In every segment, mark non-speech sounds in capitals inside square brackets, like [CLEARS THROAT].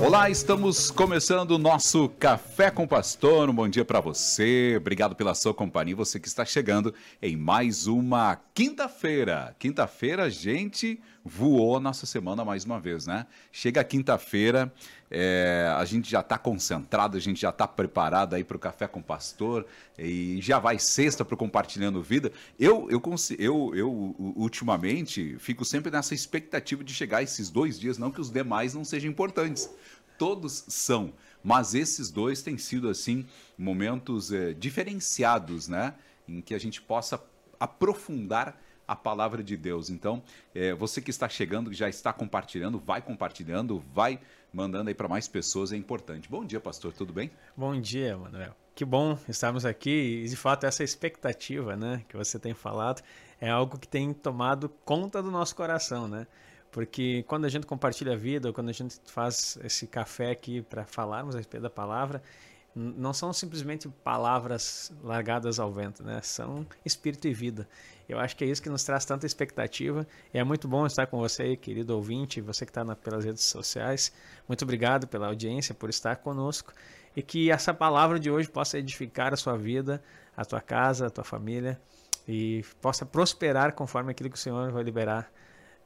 Olá, estamos começando o nosso Café com Pastor. Um bom dia para você. Obrigado pela sua companhia. Você que está chegando em mais uma quinta-feira. Quinta-feira, gente voou nossa semana mais uma vez, né? Chega quinta-feira, é, a gente já está concentrado, a gente já está preparado aí para o Café com Pastor e já vai sexta para o Compartilhando Vida. Eu, eu, eu, eu, ultimamente, fico sempre nessa expectativa de chegar esses dois dias, não que os demais não sejam importantes. Todos são, mas esses dois têm sido, assim, momentos é, diferenciados, né? Em que a gente possa aprofundar a palavra de Deus. Então, é, você que está chegando, que já está compartilhando, vai compartilhando, vai mandando aí para mais pessoas, é importante. Bom dia, pastor, tudo bem? Bom dia, Manuel. Que bom estarmos aqui e, de fato, essa expectativa né, que você tem falado é algo que tem tomado conta do nosso coração, né? Porque quando a gente compartilha a vida, ou quando a gente faz esse café aqui para falarmos a respeito da palavra, não são simplesmente palavras largadas ao vento, né? São espírito e vida. Eu acho que é isso que nos traz tanta expectativa. E é muito bom estar com você, querido ouvinte, você que está pelas redes sociais. Muito obrigado pela audiência, por estar conosco. E que essa palavra de hoje possa edificar a sua vida, a tua casa, a tua família e possa prosperar conforme aquilo que o Senhor vai liberar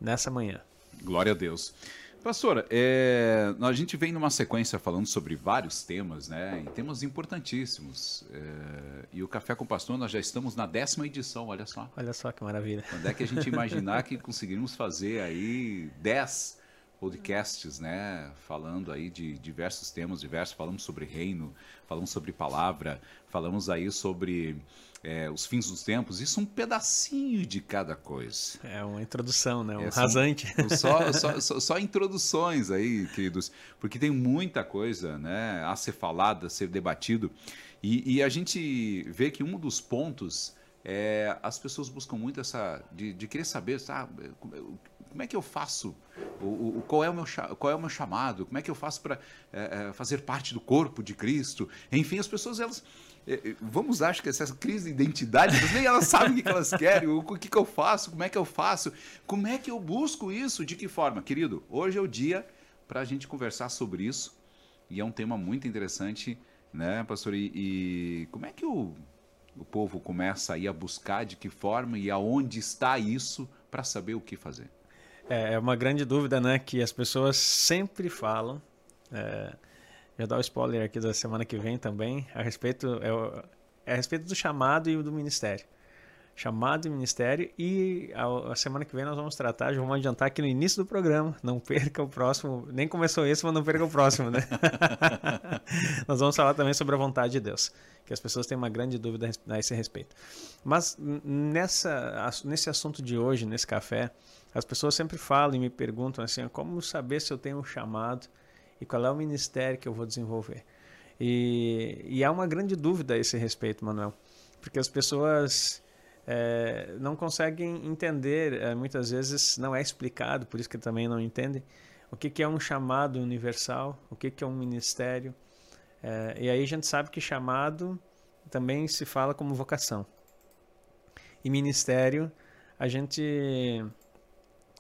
nessa manhã. Glória a Deus. Pastora, é, a gente vem numa sequência falando sobre vários temas, né? E temas importantíssimos. É, e o Café com o Pastor, nós já estamos na décima edição, olha só. Olha só que maravilha. Quando é que a gente imaginar que conseguiríamos fazer aí dez podcasts, né? Falando aí de diversos temas diversos. Falamos sobre reino, falamos sobre palavra, falamos aí sobre é, os fins dos tempos. Isso é um pedacinho de cada coisa. É uma introdução, né? Um é, rasante. Só, só, só, só, introduções aí, queridos. Porque tem muita coisa né, a ser falada, a ser debatido. E, e a gente vê que um dos pontos é, as pessoas buscam muito essa de, de querer saber, sabe, como é que eu faço? O, o, qual, é o meu, qual é o meu chamado? Como é que eu faço para é, é, fazer parte do corpo de Cristo? Enfim, as pessoas, elas. É, é vamos acho que essa crise de identidade, nem elas sabem o que elas querem, o, o que, que eu faço, como é que eu faço, como é que eu busco isso, de que forma? Querido, hoje é o dia para a gente conversar sobre isso e é um tema muito interessante, né, pastor? E, e como é que o, o povo começa aí a buscar, de que forma e aonde está isso para saber o que fazer? É, é uma grande dúvida, né? Que as pessoas sempre falam. É, já dá o spoiler aqui da semana que vem também a respeito é, é a respeito do chamado e do ministério chamado e ministério. E a, a, semana que vem nós vamos tratar, já vamos adiantar aqui no início do programa. Não perca o próximo, nem começou esse, mas não perca o próximo, né? [LAUGHS] nós vamos falar também sobre a vontade de Deus, que as pessoas têm uma grande dúvida a esse respeito. Mas nessa, nesse assunto de hoje, nesse café, as pessoas sempre falam e me perguntam assim: como saber se eu tenho um chamado e qual é o ministério que eu vou desenvolver? E, e há uma grande dúvida a esse respeito, Manuel, porque as pessoas é, não conseguem entender, é, muitas vezes não é explicado, por isso que também não entendem, o que, que é um chamado universal, o que, que é um ministério. É, e aí a gente sabe que chamado também se fala como vocação. E ministério a gente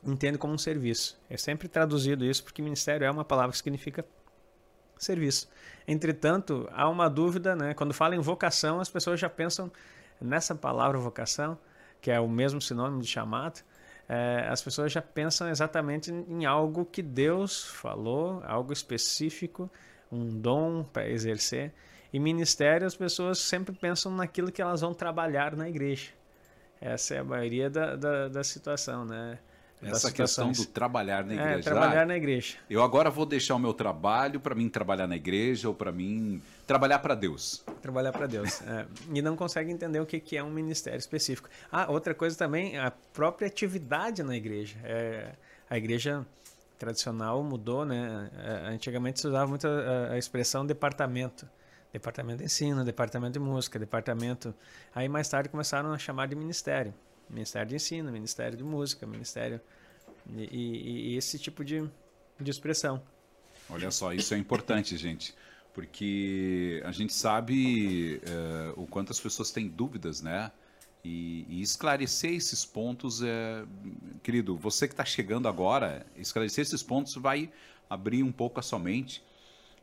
entende como um serviço. É sempre traduzido isso porque ministério é uma palavra que significa serviço. Entretanto, há uma dúvida, né? Quando fala em vocação, as pessoas já pensam nessa palavra vocação, que é o mesmo sinônimo de chamado, é, as pessoas já pensam exatamente em algo que Deus falou, algo específico, um dom para exercer. E ministério, as pessoas sempre pensam naquilo que elas vão trabalhar na igreja. Essa é a maioria da, da, da situação, né? Essa questão do trabalhar na é, igreja. É, trabalhar ah, na igreja. Eu agora vou deixar o meu trabalho para mim trabalhar na igreja ou para mim trabalhar para Deus. Trabalhar para Deus. é, e não consegue entender o que, que é um ministério específico. Ah, outra coisa também, a própria atividade na igreja. É, a igreja tradicional mudou, né? É, antigamente se usava muito a, a expressão departamento. Departamento de ensino, departamento de música, departamento. Aí mais tarde começaram a chamar de ministério. Ministério de Ensino, Ministério de Música, Ministério. E, e, e esse tipo de, de expressão. Olha só, isso é importante, gente, porque a gente sabe é, o quanto as pessoas têm dúvidas, né? E, e esclarecer esses pontos, é, querido, você que está chegando agora, esclarecer esses pontos vai abrir um pouco a sua mente.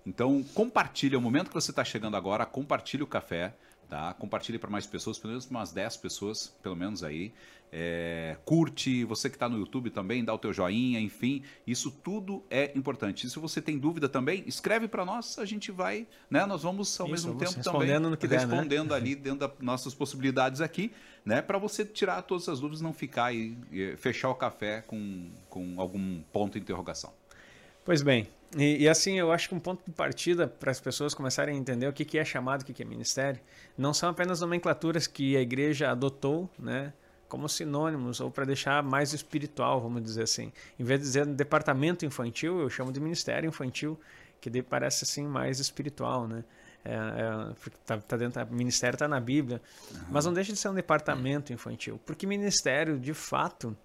Então, compartilha, o momento que você está chegando agora, compartilhe o café, tá? Compartilhe para mais pessoas, pelo menos umas 10 pessoas, pelo menos aí. É, curte, você que está no YouTube também, dá o teu joinha, enfim, isso tudo é importante. E se você tem dúvida também, escreve para nós, a gente vai, né? Nós vamos ao isso, mesmo tempo respondendo também no que respondendo der, né? ali [LAUGHS] dentro das nossas possibilidades aqui, né? Para você tirar todas as dúvidas, não ficar aí, fechar o café com, com algum ponto de interrogação. Pois bem, e, e, assim, eu acho que um ponto de partida para as pessoas começarem a entender o que, que é chamado, o que, que é ministério, não são apenas nomenclaturas que a igreja adotou, né? como sinônimos ou para deixar mais espiritual, vamos dizer assim. Em vez de dizer departamento infantil, eu chamo de ministério infantil, que parece assim mais espiritual, né? É, é, tá, tá dentro, ministério está na Bíblia, uhum. mas não deixa de ser um departamento infantil, porque ministério, de fato,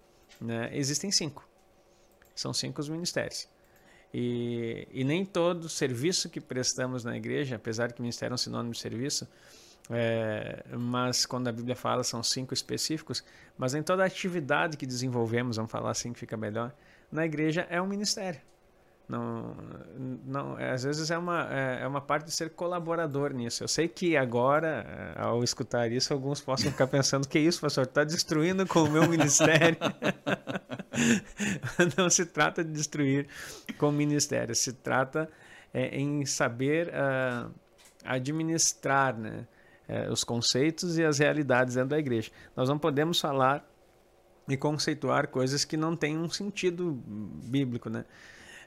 né, existem cinco. São cinco os ministérios. E, e nem todo serviço que prestamos na igreja, apesar que ministério é um sinônimo de serviço, é, mas quando a Bíblia fala são cinco específicos, mas em toda atividade que desenvolvemos, vamos falar assim que fica melhor, na igreja é um ministério. Não, não, às vezes é uma, é, é uma parte de ser colaborador nisso. Eu sei que agora, é, ao escutar isso, alguns possam ficar pensando que isso, pastor, está destruindo com o meu ministério. [LAUGHS] não se trata de destruir com o ministério, se trata é, em saber uh, administrar, né? é, os conceitos e as realidades dentro da igreja. Nós não podemos falar e conceituar coisas que não têm um sentido bíblico, né?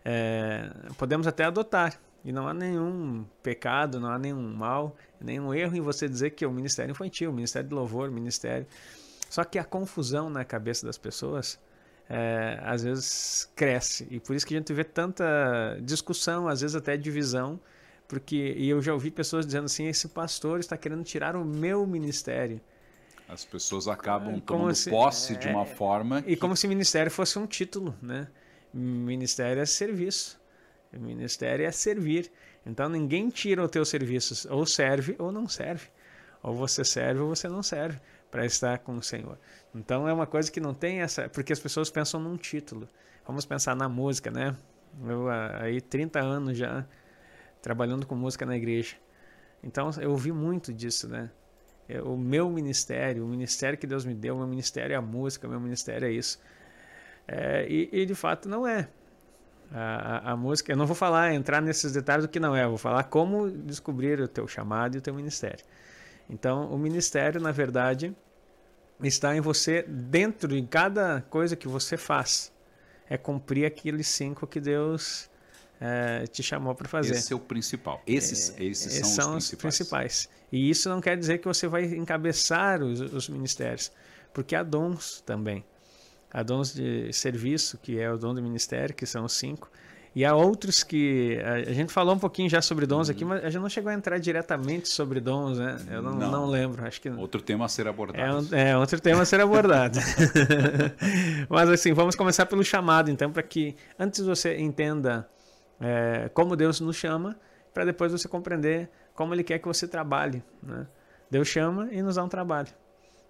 É, podemos até adotar, e não há nenhum pecado, não há nenhum mal, nenhum erro em você dizer que é o ministério infantil, o ministério de louvor, o ministério. Só que a confusão na cabeça das pessoas é, às vezes cresce, e por isso que a gente vê tanta discussão, às vezes até divisão porque e eu já ouvi pessoas dizendo assim: esse pastor está querendo tirar o meu ministério. As pessoas acabam como tomando se, posse é, de uma forma. E que... como se ministério fosse um título, né? Ministério é serviço. Ministério é servir. Então ninguém tira o teu serviço, ou serve ou não serve. Ou você serve ou você não serve para estar com o Senhor. Então é uma coisa que não tem essa, porque as pessoas pensam num título. Vamos pensar na música, né? Eu aí 30 anos já trabalhando com música na igreja. Então eu ouvi muito disso, né? É, o meu ministério, o ministério que Deus me deu, o meu ministério é a música, o meu ministério é isso. É, e, e, de fato não é. A, a, a, música, eu não vou falar, entrar nesses detalhes do que não é, eu vou falar como descobrir o teu chamado e o teu ministério. Então, o ministério, na verdade, está em você, dentro de cada coisa que você faz, é cumprir aqueles cinco que Deus é, te chamou para fazer. Esse é o principal. Esses, é, esses são, são, os, principais. principais. E isso não quer dizer que você vai encabeçar os, os ministérios, porque há dons também. Há dons de serviço, que é o dom do ministério, que são os cinco. E há outros que. A gente falou um pouquinho já sobre dons uhum. aqui, mas a gente não chegou a entrar diretamente sobre dons, né? Eu não, não. não lembro. Acho que. Outro tema a ser abordado. É, é outro tema a ser abordado. [LAUGHS] mas assim, vamos começar pelo chamado, então, para que antes você entenda é, como Deus nos chama, para depois você compreender como Ele quer que você trabalhe. Né? Deus chama e nos dá um trabalho.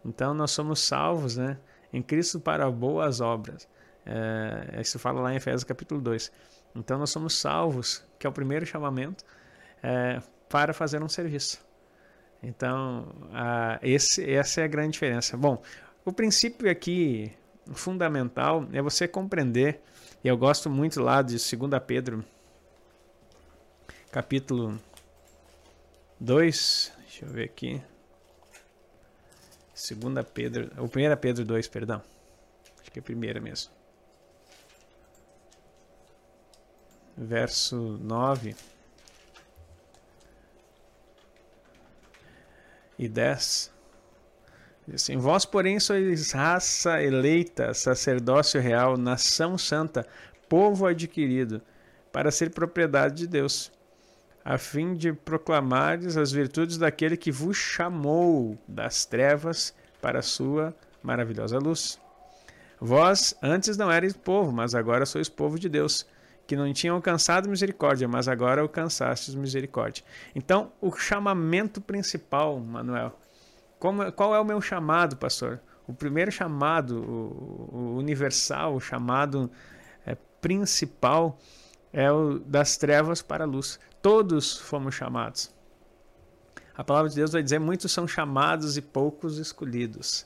Então nós somos salvos né, em Cristo para boas obras. É, isso fala lá em Efésios capítulo 2. Então nós somos salvos, que é o primeiro chamamento, é, para fazer um serviço. Então, a, esse, essa é a grande diferença. Bom, o princípio aqui fundamental é você compreender, e eu gosto muito lá de 2 Pedro capítulo 2, deixa eu ver aqui. Segunda Pedro, ou primeira Pedro 2, perdão. Acho que é a primeira mesmo. Verso 9 e 10. Diz assim: Vós, porém, sois raça eleita, sacerdócio real, nação santa, povo adquirido, para ser propriedade de Deus a fim de proclamares as virtudes daquele que vos chamou das trevas para a sua maravilhosa luz. Vós antes não erais povo, mas agora sois povo de Deus, que não tinham alcançado misericórdia, mas agora alcançastes misericórdia. Então, o chamamento principal, Manuel, como, qual é o meu chamado, pastor? O primeiro chamado, o, o universal, o chamado é, principal é o das trevas para a luz. Todos fomos chamados. A palavra de Deus vai dizer: muitos são chamados e poucos escolhidos.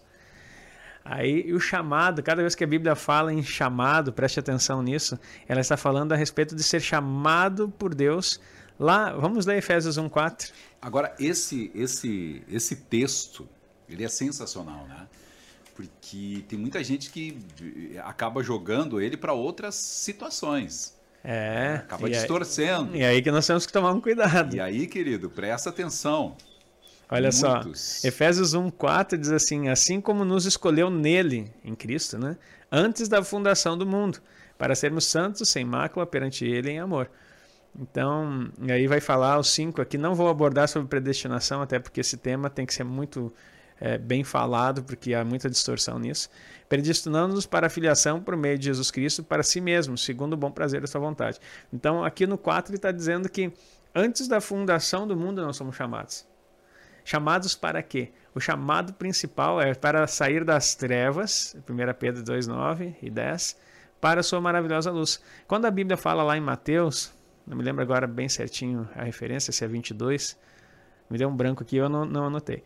Aí o chamado, cada vez que a Bíblia fala em chamado, preste atenção nisso, ela está falando a respeito de ser chamado por Deus. Lá, vamos ler Efésios 1:4. Agora esse esse esse texto, ele é sensacional, né? Porque tem muita gente que acaba jogando ele para outras situações. É. Acaba distorcendo. Aí, e aí que nós temos que tomar um cuidado. E aí, querido, presta atenção. Olha Muitos. só, Efésios 1:4 diz assim: "Assim como nos escolheu nele, em Cristo, né, antes da fundação do mundo, para sermos santos, sem mácula perante ele em amor." Então, aí vai falar os cinco aqui. Não vou abordar sobre predestinação, até porque esse tema tem que ser muito é, bem falado, porque há muita distorção nisso. Predestinando-nos para a filiação por meio de Jesus Cristo para si mesmo, segundo o bom prazer da sua vontade. Então, aqui no 4 ele está dizendo que antes da fundação do mundo nós somos chamados. Chamados para quê? O chamado principal é para sair das trevas, 1 Pedro 2, 9 e 10, para a sua maravilhosa luz. Quando a Bíblia fala lá em Mateus, não me lembro agora bem certinho a referência, se é 22, me deu um branco aqui, eu não, não anotei.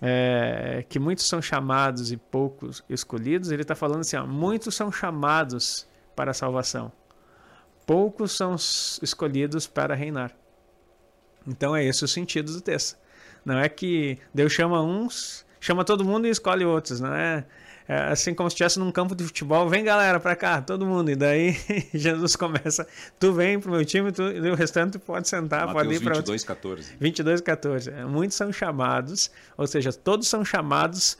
É, que muitos são chamados e poucos escolhidos, ele está falando assim: ó, muitos são chamados para a salvação, poucos são escolhidos para reinar. Então é esse o sentido do texto. Não é que Deus chama uns, chama todo mundo e escolhe outros, não é? É assim como se estivesse num campo de futebol, vem galera para cá, todo mundo. E daí [LAUGHS] Jesus começa, tu vem pro meu time, tu, e o restante pode sentar, Mateus pode ir para 22, 14. 22, 14. Muitos são chamados, ou seja, todos são chamados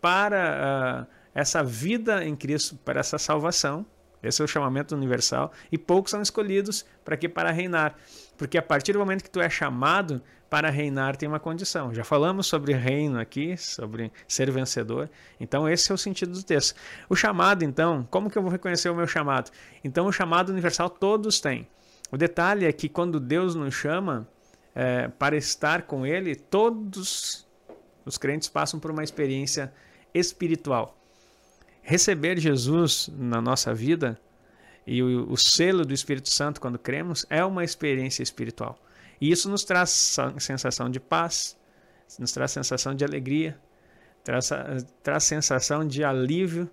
para uh, essa vida em Cristo, para essa salvação. Esse é o chamamento universal. E poucos são escolhidos para que para reinar. Porque a partir do momento que tu é chamado, para reinar tem uma condição. Já falamos sobre reino aqui, sobre ser vencedor. Então esse é o sentido do texto. O chamado, então, como que eu vou reconhecer o meu chamado? Então o chamado universal todos têm. O detalhe é que quando Deus nos chama é, para estar com Ele, todos os crentes passam por uma experiência espiritual. Receber Jesus na nossa vida e o, o selo do Espírito Santo quando cremos é uma experiência espiritual. E isso nos traz sensação de paz, nos traz sensação de alegria, traz, traz sensação de alívio,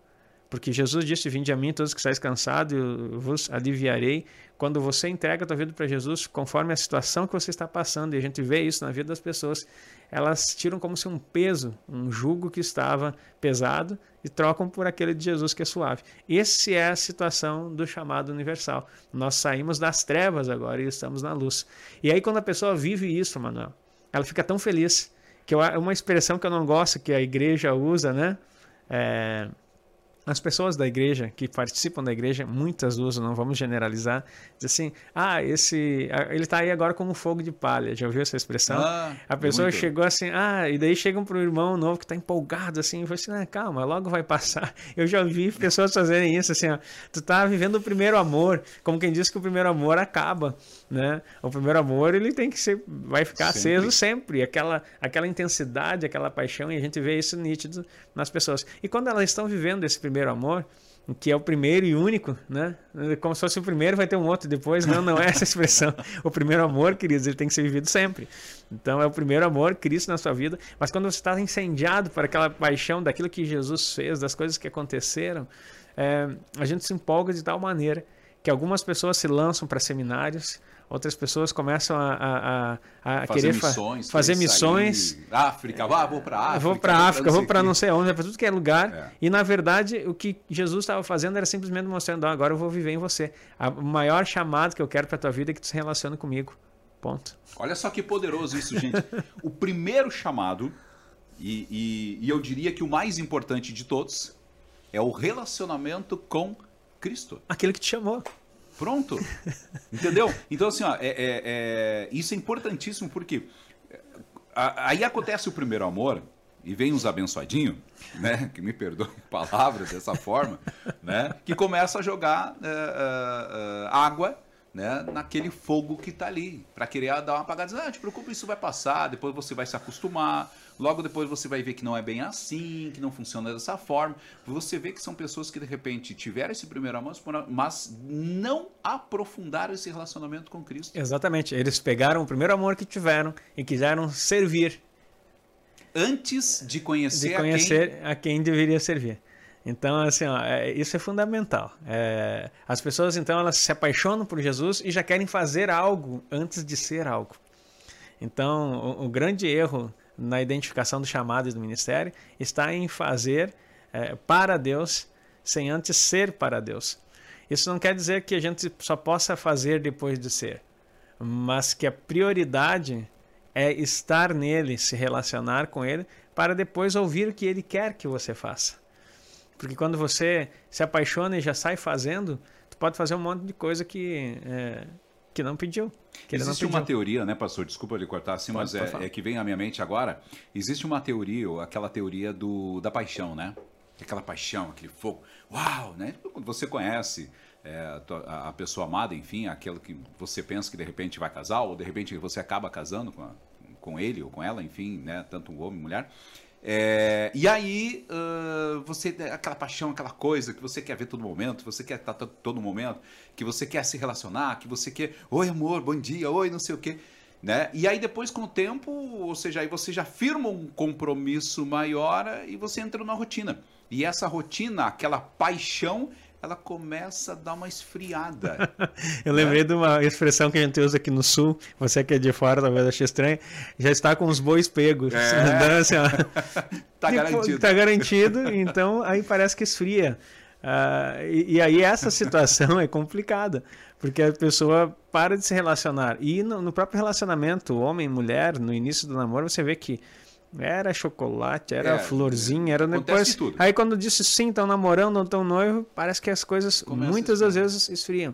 porque Jesus disse: Vinde a mim, todos que estáis cansados, eu vos aliviarei. Quando você entrega a tua vida para Jesus, conforme a situação que você está passando, e a gente vê isso na vida das pessoas, elas tiram como se um peso, um jugo que estava pesado, e trocam por aquele de Jesus que é suave. Essa é a situação do chamado universal. Nós saímos das trevas agora e estamos na luz. E aí, quando a pessoa vive isso, Manuel, ela fica tão feliz, que é uma expressão que eu não gosto, que a igreja usa, né? É, as pessoas da igreja que participam da igreja, muitas usam, não vamos generalizar, diz assim: ah, esse, ele está aí agora como fogo de palha. Já ouviu essa expressão? Ah, a pessoa muito. chegou assim, ah, e daí chegam para o irmão novo que está empolgado assim, e fala assim: ah, calma, logo vai passar. [LAUGHS] Eu já vi pessoas fazerem isso assim: ó, tu está vivendo o primeiro amor, como quem diz que o primeiro amor acaba, né? O primeiro amor ele tem que ser, vai ficar sempre. aceso sempre, aquela, aquela intensidade, aquela paixão, e a gente vê isso nítido nas pessoas. E quando elas estão vivendo esse primeiro amor, que é o primeiro e único, né? Como se fosse o primeiro, vai ter um outro depois. Não, não é essa expressão. O primeiro amor, queridos, ele tem que ser vivido sempre. Então é o primeiro amor, Cristo na sua vida. Mas quando você está incendiado por aquela paixão daquilo que Jesus fez, das coisas que aconteceram, é, a gente se empolga de tal maneira que algumas pessoas se lançam para seminários, outras pessoas começam a, a, a, a querer missões, fa fazer missões. África, ah, vou para África. Vou para África, vou para não sei onde, para tudo que é lugar. É. E na verdade, o que Jesus estava fazendo era simplesmente mostrando: agora eu vou viver em você. o maior chamado que eu quero para a tua vida é que tu se relacione comigo. Ponto. Olha só que poderoso isso, gente. o primeiro chamado, e, e, e eu diria que o mais importante de todos, é o relacionamento com Cristo. Aquele que te chamou. Pronto. Entendeu? Então, assim, ó, é, é, é, isso é importantíssimo porque aí acontece o primeiro amor e vem os abençoadinhos, né? Que me perdoe a palavra dessa forma, né? Que começa a jogar uh, uh, água né, naquele fogo que está ali, para querer dar uma apagada, dizer, ah, te preocupa, isso vai passar, depois você vai se acostumar, logo depois você vai ver que não é bem assim, que não funciona dessa forma. Você vê que são pessoas que de repente tiveram esse primeiro amor, mas não aprofundaram esse relacionamento com Cristo. Exatamente, eles pegaram o primeiro amor que tiveram e quiseram servir. Antes de conhecer, de conhecer a, quem... a quem deveria servir. Então, assim, ó, é, isso é fundamental. É, as pessoas, então, elas se apaixonam por Jesus e já querem fazer algo antes de ser algo. Então, o, o grande erro na identificação do chamado e do ministério está em fazer é, para Deus sem antes ser para Deus. Isso não quer dizer que a gente só possa fazer depois de ser, mas que a prioridade é estar nele, se relacionar com ele, para depois ouvir o que ele quer que você faça. Porque quando você se apaixona e já sai fazendo, tu pode fazer um monte de coisa que, é, que não pediu. Que Existe não pediu. uma teoria, né, pastor? Desculpa lhe cortar assim, pode, mas é, é, que vem à minha mente agora. Existe uma teoria, aquela teoria do, da paixão, né? Aquela paixão, aquele fogo. Uau, né? Quando você conhece é, a, pessoa amada, enfim, aquilo que você pensa que de repente vai casar, ou de repente você acaba casando com, a, com ele ou com ela, enfim, né? Tanto o homem mulher. É, e aí, uh, você aquela paixão, aquela coisa que você quer ver todo momento, você quer estar todo momento, que você quer se relacionar, que você quer, oi amor, bom dia, oi não sei o quê. Né? E aí depois com o tempo, ou seja, aí você já firma um compromisso maior e você entra na rotina. E essa rotina, aquela paixão, ela começa a dar uma esfriada. [LAUGHS] Eu lembrei de uma expressão que a gente usa aqui no sul, você que é de fora talvez ache estranho, já está com os bois pegos. É. Então, [LAUGHS] assim, [LAUGHS] tá garantido. Tá garantido, então aí parece que esfria. Uh, e, e, aí essa situação é complicada, porque a pessoa para de se relacionar. E no, no próprio relacionamento, homem e mulher, no início do namoro, você vê que era chocolate, era é, florzinha, era depois. Tudo. Aí quando disse sim, estão namorando, estão noivo, parece que as coisas Começa muitas das vezes esfriam.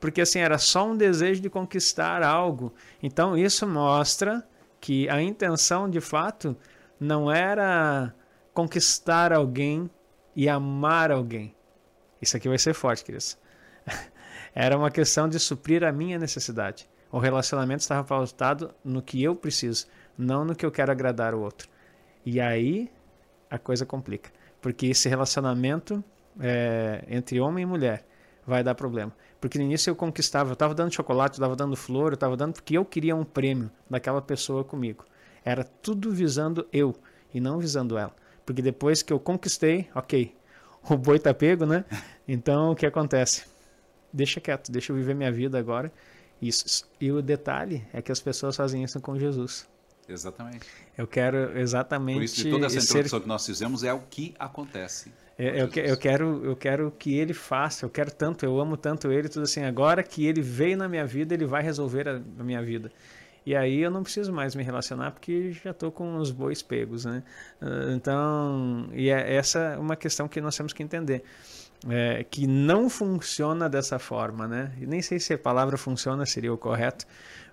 Porque assim, era só um desejo de conquistar algo. Então isso mostra que a intenção de fato não era conquistar alguém e amar alguém. Isso aqui vai ser forte, queridos. [LAUGHS] Era uma questão de suprir a minha necessidade. O relacionamento estava pautado no que eu preciso não no que eu quero agradar o outro. E aí a coisa complica, porque esse relacionamento é, entre homem e mulher vai dar problema. Porque no início eu conquistava, eu estava dando chocolate, eu estava dando flor, eu estava dando porque eu queria um prêmio daquela pessoa comigo. Era tudo visando eu e não visando ela. Porque depois que eu conquistei, ok, o boi tá pego, né? [LAUGHS] Então o que acontece? Deixa quieto, deixa eu viver minha vida agora. Isso. E o detalhe é que as pessoas fazem isso com Jesus. Exatamente. Eu quero exatamente. Por isso, toda essa introdução ser... que nós fizemos é o que acontece. É, eu, que, eu, quero, eu quero que ele faça, eu quero tanto, eu amo tanto ele, tudo assim. Agora que ele veio na minha vida, ele vai resolver a, a minha vida. E aí eu não preciso mais me relacionar porque já estou com os bois pegos, né? Ah, então, e é essa uma questão que nós temos que entender. É, que não funciona dessa forma, né? E nem sei se a palavra funciona seria o correto,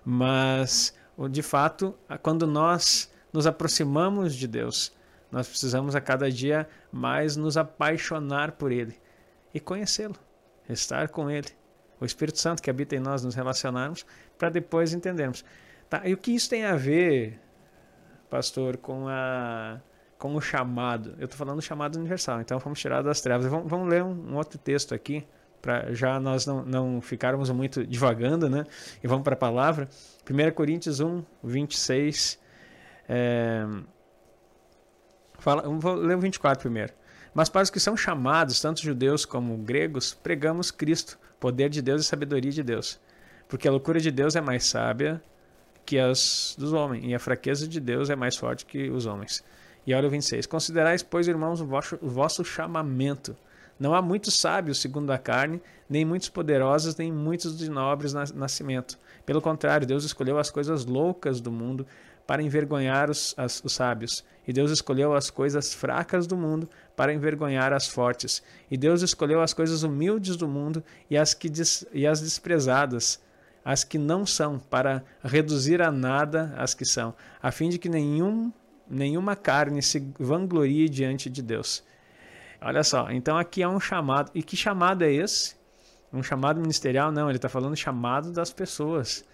mas de fato, quando nós nos aproximamos de Deus, nós precisamos a cada dia mais nos apaixonar por Ele e conhecê-lo, estar com Ele. O Espírito Santo que habita em nós, nos relacionarmos, para depois entendermos. Tá, e o que isso tem a ver, pastor, com, a, com o chamado? Eu estou falando do chamado universal, então vamos tirar das trevas. Vamos, vamos ler um, um outro texto aqui para já nós não, não ficarmos muito divagando, né? E vamos para a palavra. 1 Coríntios 1, 26. É... Fala, vou ler o 24 primeiro. Mas para os que são chamados, tanto judeus como gregos, pregamos Cristo, poder de Deus e sabedoria de Deus. Porque a loucura de Deus é mais sábia que as dos homens, e a fraqueza de Deus é mais forte que os homens. E olha o 26. Considerais, pois, irmãos, o vosso, o vosso chamamento. Não há muitos sábios segundo a carne, nem muitos poderosos, nem muitos de nobres nascimento. Pelo contrário, Deus escolheu as coisas loucas do mundo para envergonhar os, as, os sábios. E Deus escolheu as coisas fracas do mundo para envergonhar as fortes. E Deus escolheu as coisas humildes do mundo e as, que des, e as desprezadas, as que não são, para reduzir a nada as que são, a fim de que nenhum, nenhuma carne se vanglorie diante de Deus. Olha só, então aqui é um chamado. E que chamado é esse? Um chamado ministerial, não, ele está falando chamado das pessoas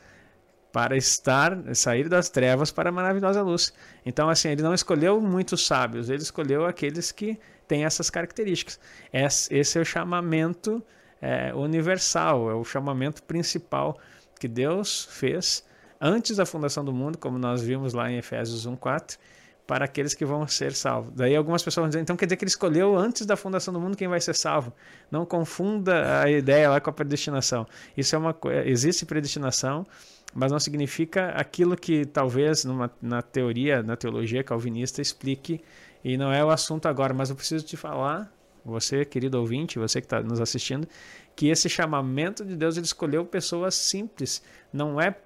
para estar, sair das trevas para a maravilhosa luz. Então, assim, ele não escolheu muitos sábios, ele escolheu aqueles que têm essas características. Esse é o chamamento é, universal, é o chamamento principal que Deus fez antes da fundação do mundo, como nós vimos lá em Efésios 1:4, para aqueles que vão ser salvos. Daí algumas pessoas vão dizer, então quer dizer que ele escolheu antes da fundação do mundo quem vai ser salvo. Não confunda a ideia lá com a predestinação. Isso é uma coisa, existe predestinação, mas não significa aquilo que talvez numa, na teoria, na teologia calvinista explique e não é o assunto agora, mas eu preciso te falar, você, querido ouvinte, você que está nos assistindo, que esse chamamento de Deus ele escolheu pessoas simples, não é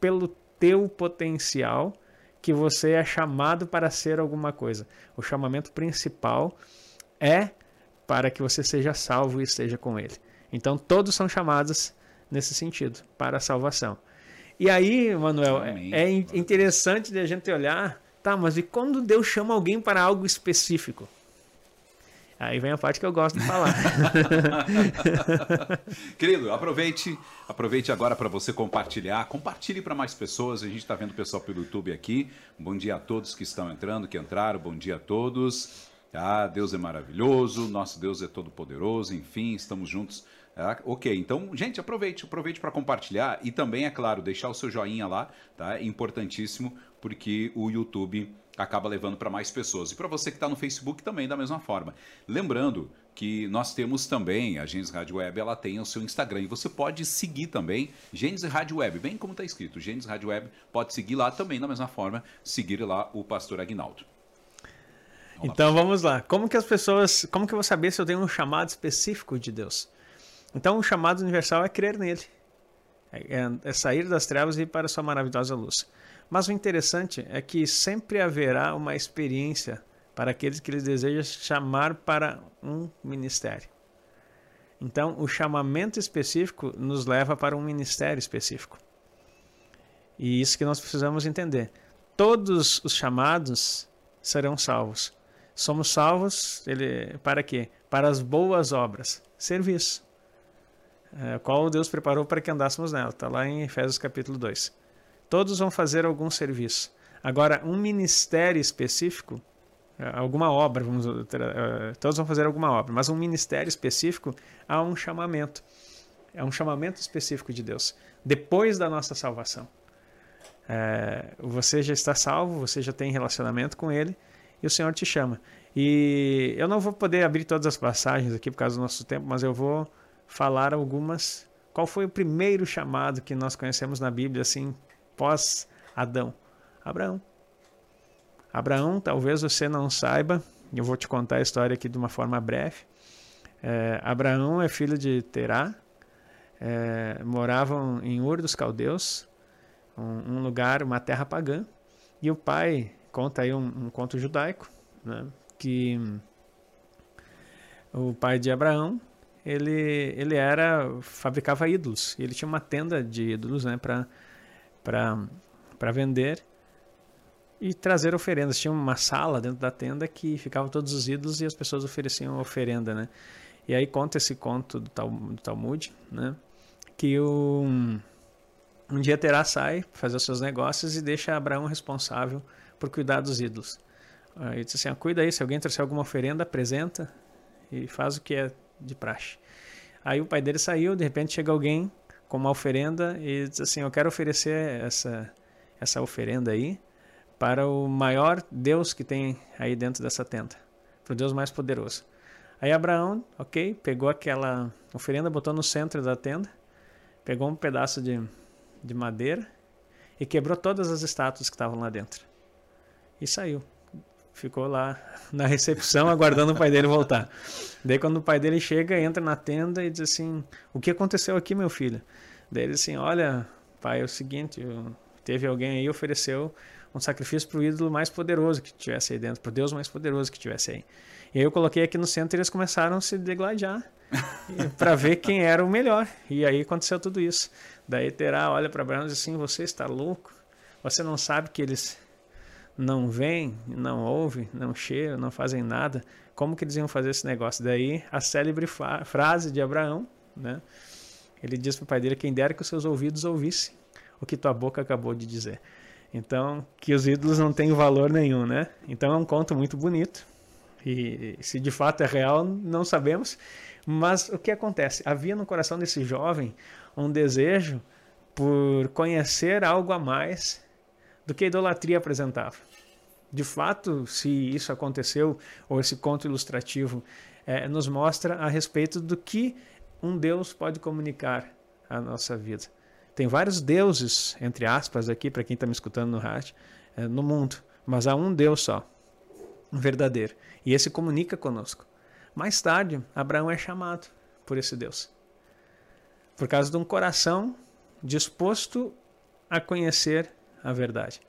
pelo teu potencial que você é chamado para ser alguma coisa. O chamamento principal é para que você seja salvo e esteja com Ele. Então todos são chamados nesse sentido, para a salvação. E aí, Manuel, Amém. é interessante de a gente olhar, tá, mas e quando Deus chama alguém para algo específico? Aí vem a parte que eu gosto de falar. [LAUGHS] Querido, aproveite, aproveite agora para você compartilhar, compartilhe para mais pessoas. A gente está vendo o pessoal pelo YouTube aqui. Bom dia a todos que estão entrando, que entraram. Bom dia a todos. Ah, Deus é maravilhoso, nosso Deus é todo poderoso. Enfim, estamos juntos. Ah, ok, então, gente, aproveite, aproveite para compartilhar e também, é claro, deixar o seu joinha lá, tá? É importantíssimo porque o YouTube acaba levando para mais pessoas. E para você que está no Facebook também da mesma forma. Lembrando que nós temos também, a Gênesis Rádio Web, ela tem o seu Instagram. E você pode seguir também Gênesis Rádio Web, bem como está escrito. Gênesis Rádio Web pode seguir lá também da mesma forma, seguir lá o pastor Agnaldo. Então vamos lá. Como que as pessoas, como que eu vou saber se eu tenho um chamado específico de Deus? Então o chamado universal é crer nele. É, é sair das trevas e ir para a sua maravilhosa luz. Mas o interessante é que sempre haverá uma experiência para aqueles que eles desejam chamar para um ministério. Então, o chamamento específico nos leva para um ministério específico. E isso que nós precisamos entender. Todos os chamados serão salvos. Somos salvos ele, para quê? Para as boas obras, serviço. É, qual Deus preparou para que andássemos nela. Está lá em Efésios capítulo 2. Todos vão fazer algum serviço. Agora, um ministério específico, é, alguma obra, vamos, é, todos vão fazer alguma obra, mas um ministério específico há um chamamento. É um chamamento específico de Deus. Depois da nossa salvação. É, você já está salvo, você já tem relacionamento com Ele e o Senhor te chama. E eu não vou poder abrir todas as passagens aqui por causa do nosso tempo, mas eu vou falar algumas. Qual foi o primeiro chamado que nós conhecemos na Bíblia, assim, pós Adão? Abraão. Abraão, talvez você não saiba, eu vou te contar a história aqui de uma forma breve. É, Abraão é filho de Terá, é, moravam em Ur dos Caldeus, um, um, lugar, uma terra pagã, e o pai conta aí um, um conto judaico, né, que o pai de Abraão ele, ele era fabricava ídolos, ele tinha uma tenda de ídolos, né, para para vender e trazer oferendas. Tinha uma sala dentro da tenda que ficavam todos os ídolos e as pessoas ofereciam oferenda, né? E aí conta esse conto do, do Talmud, né? Que um dia Terá sai fazer os seus negócios e deixa Abraão responsável por cuidar dos ídolos. Ele diz assim, ah, cuida aí, se alguém trouxer alguma oferenda, apresenta e faz o que é de praxe. Aí o pai dele saiu, de repente chega alguém com uma oferenda e diz assim: Eu quero oferecer essa, essa oferenda aí para o maior Deus que tem aí dentro dessa tenda, para o Deus mais poderoso. Aí Abraão, ok, pegou aquela oferenda, botou no centro da tenda, pegou um pedaço de, de madeira e quebrou todas as estátuas que estavam lá dentro. E saiu. Ficou lá na recepção aguardando o pai dele voltar. Daí quando o pai dele chega, entra na tenda e diz assim: "O que aconteceu aqui, meu filho?" Daí ele assim: "Olha, pai, é o seguinte, teve alguém aí ofereceu um sacrifício para o ídolo mais poderoso que tivesse aí dentro, para o Deus mais poderoso que tivesse aí. E aí eu coloquei aqui no centro e eles começaram a se degladiar [LAUGHS] para ver quem era o melhor. E aí aconteceu tudo isso. Daí Terá olha para Abraão e diz assim: Você está louco? Você não sabe que eles não veem, não ouvem, não cheiram, não fazem nada, como que eles iam fazer esse negócio? Daí a célebre frase de Abraão, né? Ele diz para o pai dele: Quem dera que os seus ouvidos ouvissem o que tua boca acabou de dizer. Então, que os ídolos não têm valor nenhum, né? Então é um conto muito bonito. E se de fato é real, não sabemos. Mas o que acontece? Havia no coração desse jovem um desejo por conhecer algo a mais do que a idolatria apresentava. De fato, se isso aconteceu, ou esse conto ilustrativo é, nos mostra a respeito do que um Deus pode comunicar à nossa vida. Tem vários deuses, entre aspas, aqui, para quem está me escutando no rádio, é, no mundo, mas há um Deus só, um verdadeiro. E esse comunica conosco. Mais tarde, Abraão é chamado por esse Deus, por causa de um coração disposto a conhecer a verdade.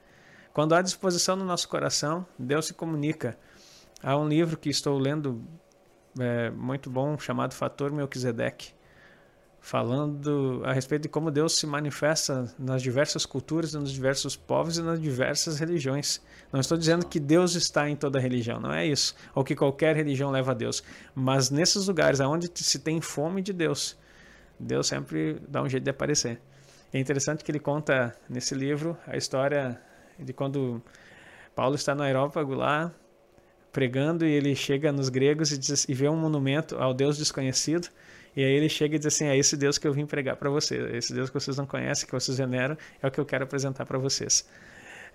Quando há disposição no nosso coração, Deus se comunica. Há um livro que estou lendo é, muito bom chamado Fator Melquisedeque, falando a respeito de como Deus se manifesta nas diversas culturas, nos diversos povos e nas diversas religiões. Não estou dizendo que Deus está em toda religião, não é isso, ou que qualquer religião leva a Deus, mas nesses lugares onde se tem fome de Deus, Deus sempre dá um jeito de aparecer. É interessante que ele conta nesse livro a história de quando Paulo está no aerópago lá pregando e ele chega nos gregos e, diz, e vê um monumento ao Deus desconhecido. E aí ele chega e diz assim: é esse Deus que eu vim pregar para vocês, esse Deus que vocês não conhecem, que vocês veneram, é o que eu quero apresentar para vocês.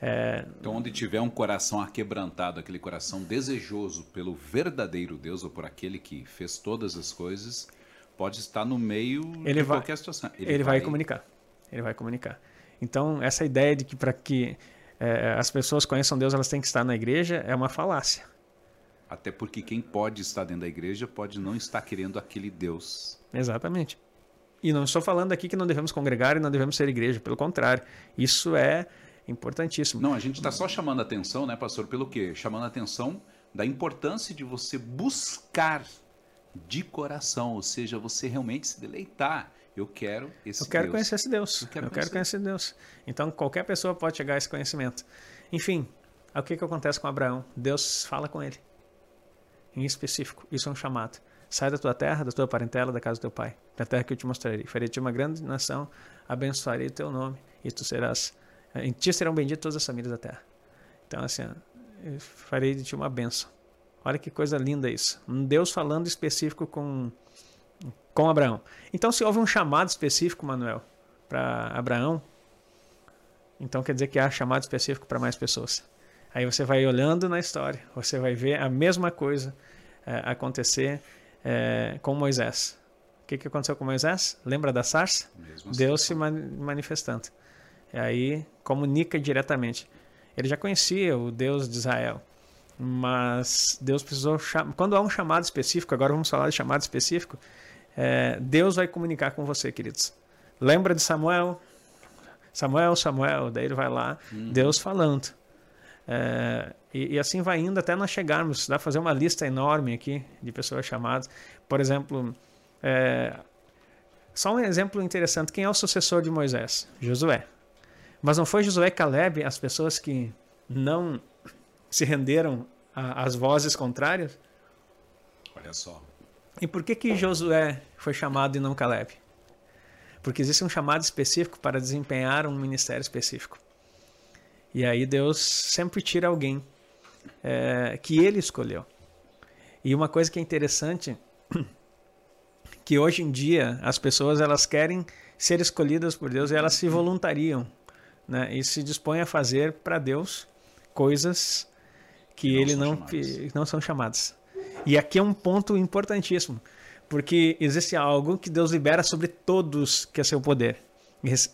É... Então, onde tiver um coração aquebrantado, aquele coração desejoso pelo verdadeiro Deus ou por aquele que fez todas as coisas, pode estar no meio ele de vai, qualquer situação. Ele, ele vai... vai comunicar. Ele vai comunicar. Então, essa ideia de que para que é, as pessoas conheçam Deus, elas têm que estar na igreja, é uma falácia. Até porque quem pode estar dentro da igreja pode não estar querendo aquele Deus. Exatamente. E não estou falando aqui que não devemos congregar e não devemos ser igreja, pelo contrário. Isso é importantíssimo. Não, a gente está só chamando a atenção, né, pastor, pelo quê? Chamando a atenção da importância de você buscar de coração, ou seja, você realmente se deleitar eu quero esse Eu quero Deus. conhecer esse Deus. Eu quero, eu quero conhecer Deus. Então qualquer pessoa pode chegar a esse conhecimento. Enfim, o que, que acontece com Abraão? Deus fala com ele. Em específico, isso é um chamado. Sai da tua terra, da tua parentela, da casa do teu pai, da terra que eu te mostrarei. Farei-te uma grande nação, abençoarei o teu nome, e tu serás. Em ti serão benditas todas as famílias da terra. Então, assim, farei de ti uma benção. Olha que coisa linda isso. Um Deus falando específico com com Abraão. Então, se houve um chamado específico, Manuel, para Abraão, então quer dizer que há chamado específico para mais pessoas. Aí você vai olhando na história, você vai ver a mesma coisa é, acontecer é, com Moisés. O que, que aconteceu com Moisés? Lembra da sarça? Deus se manifestando. E aí comunica diretamente. Ele já conhecia o Deus de Israel, mas Deus precisou. Quando há um chamado específico, agora vamos falar de chamado específico, é, Deus vai comunicar com você, queridos. Lembra de Samuel? Samuel, Samuel, daí ele vai lá, uhum. Deus falando. É, e, e, assim vai indo até nós chegarmos, dá para fazer uma lista enorme aqui de pessoas chamadas. Por exemplo, é, só um exemplo interessante: quem é o sucessor de Moisés? Josué. Mas não foi Josué e Caleb as pessoas que não se renderam às vozes contrárias? Olha só. E por que que Josué foi chamado e não Caleb? Porque existe um chamado específico para desempenhar um ministério específico. E aí Deus sempre tira alguém é, que ele escolheu. E uma coisa que é interessante, [CLEARS THROAT] que hoje em dia as pessoas elas querem ser escolhidas por Deus e elas se voluntariam, né? E se dispõem a fazer para Deus coisas que não ele não, não são chamadas. E aqui é um ponto importantíssimo, porque existe algo que Deus libera sobre todos, que é seu poder.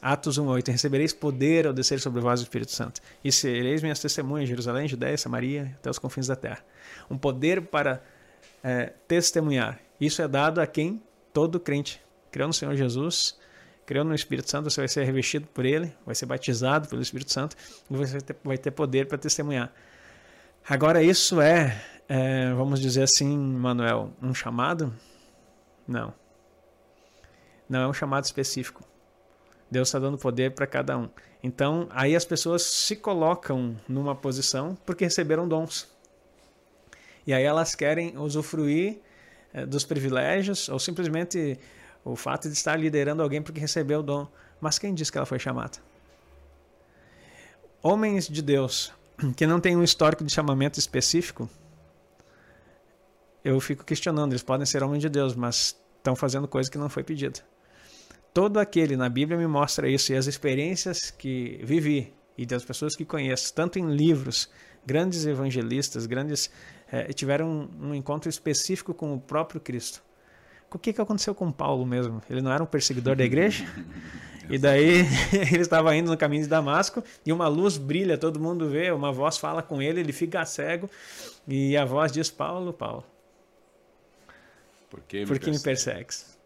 Atos 1:8 Recebereis poder ao descer sobre vós o Espírito Santo, e sereis minhas testemunhas em Jerusalém, Judéia, Samaria, até os confins da terra. Um poder para é, testemunhar. Isso é dado a quem? Todo crente. Creu no Senhor Jesus, creu no Espírito Santo, você vai ser revestido por Ele, vai ser batizado pelo Espírito Santo, e você vai ter, vai ter poder para testemunhar. Agora, isso é é, vamos dizer assim, Manuel, um chamado? Não. Não é um chamado específico. Deus está dando poder para cada um. Então, aí as pessoas se colocam numa posição porque receberam dons. E aí elas querem usufruir é, dos privilégios ou simplesmente o fato de estar liderando alguém porque recebeu o dom. Mas quem disse que ela foi chamada? Homens de Deus que não têm um histórico de chamamento específico, eu fico questionando. Eles podem ser homens de Deus, mas estão fazendo coisa que não foi pedida. Todo aquele na Bíblia me mostra isso e as experiências que vivi e das pessoas que conheço, tanto em livros, grandes evangelistas, grandes é, tiveram um, um, encontro específico com o próprio Cristo. O que, que aconteceu com Paulo mesmo? Ele não era um perseguidor da igreja? [LAUGHS] e daí [LAUGHS] ele estava indo no caminho de Damasco e uma luz brilha, todo mundo vê, uma voz fala com ele, ele fica cego e a voz diz: Paulo, Paulo, por que me, Por que me persegues?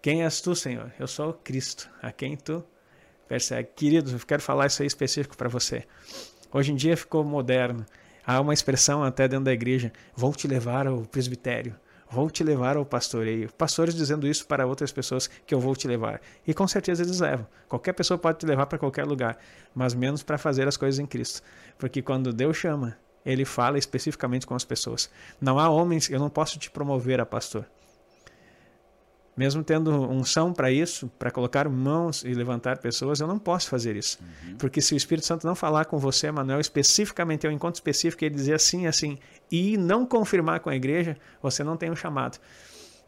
Quem és tu, Senhor? Eu sou Cristo, a quem tu persegue. Queridos, eu quero falar isso aí específico para você. Hoje em dia ficou moderno. Há uma expressão até dentro da igreja: vou te levar ao presbitério, vou te levar ao pastoreio. Pastores dizendo isso para outras pessoas que eu vou te levar. E com certeza eles levam. Qualquer pessoa pode te levar para qualquer lugar, mas menos para fazer as coisas em Cristo. Porque quando Deus chama, ele fala especificamente com as pessoas. Não há homens, eu não posso te promover a pastor. Mesmo tendo unção para isso, para colocar mãos e levantar pessoas, eu não posso fazer isso. Uhum. Porque se o Espírito Santo não falar com você, Manuel, especificamente, é um encontro específico, ele dizer assim, assim, e não confirmar com a igreja, você não tem um chamado.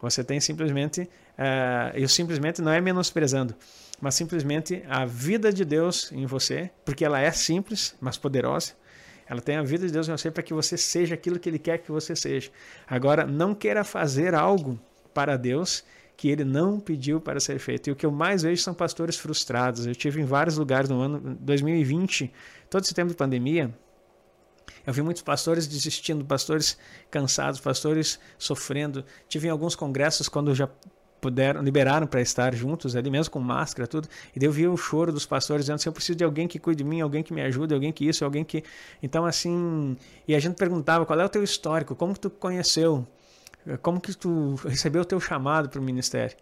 Você tem simplesmente, uh, eu simplesmente não é menosprezando, mas simplesmente a vida de Deus em você, porque ela é simples, mas poderosa, ela tem a vida de Deus em você para que você seja aquilo que Ele quer que você seja. Agora, não queira fazer algo para Deus que Ele não pediu para ser feito. E o que eu mais vejo são pastores frustrados. Eu tive em vários lugares no ano 2020, todo esse tempo de pandemia, eu vi muitos pastores desistindo, pastores cansados, pastores sofrendo. Tive em alguns congressos quando já puderam, liberaram para estar juntos ali mesmo com máscara, tudo. E daí eu vi o choro dos pastores dizendo assim, eu preciso de alguém que cuide de mim, alguém que me ajude, alguém que isso, alguém que... Então assim, e a gente perguntava, qual é o teu histórico? Como que tu conheceu? Como que tu recebeu o teu chamado para o ministério?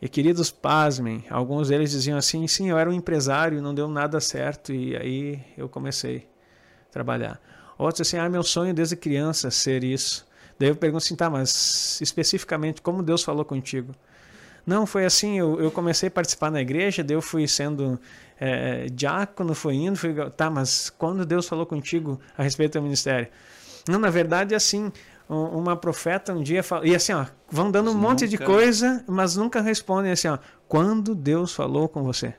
E queridos, pasmem, alguns deles diziam assim, sim, eu era um empresário, não deu nada certo, e aí eu comecei a trabalhar. Outros assim, ah, meu sonho desde criança ser isso. Daí eu pergunto assim, tá, mas especificamente, como Deus falou contigo? Não, foi assim, eu, eu comecei a participar na igreja, daí eu fui sendo é, diácono, fui indo, fui, tá, mas quando Deus falou contigo a respeito do ministério? Não, na verdade, assim, uma profeta um dia falou, e assim, ó, vão dando um monte de coisa, mas nunca respondem assim, ó, quando Deus falou com você?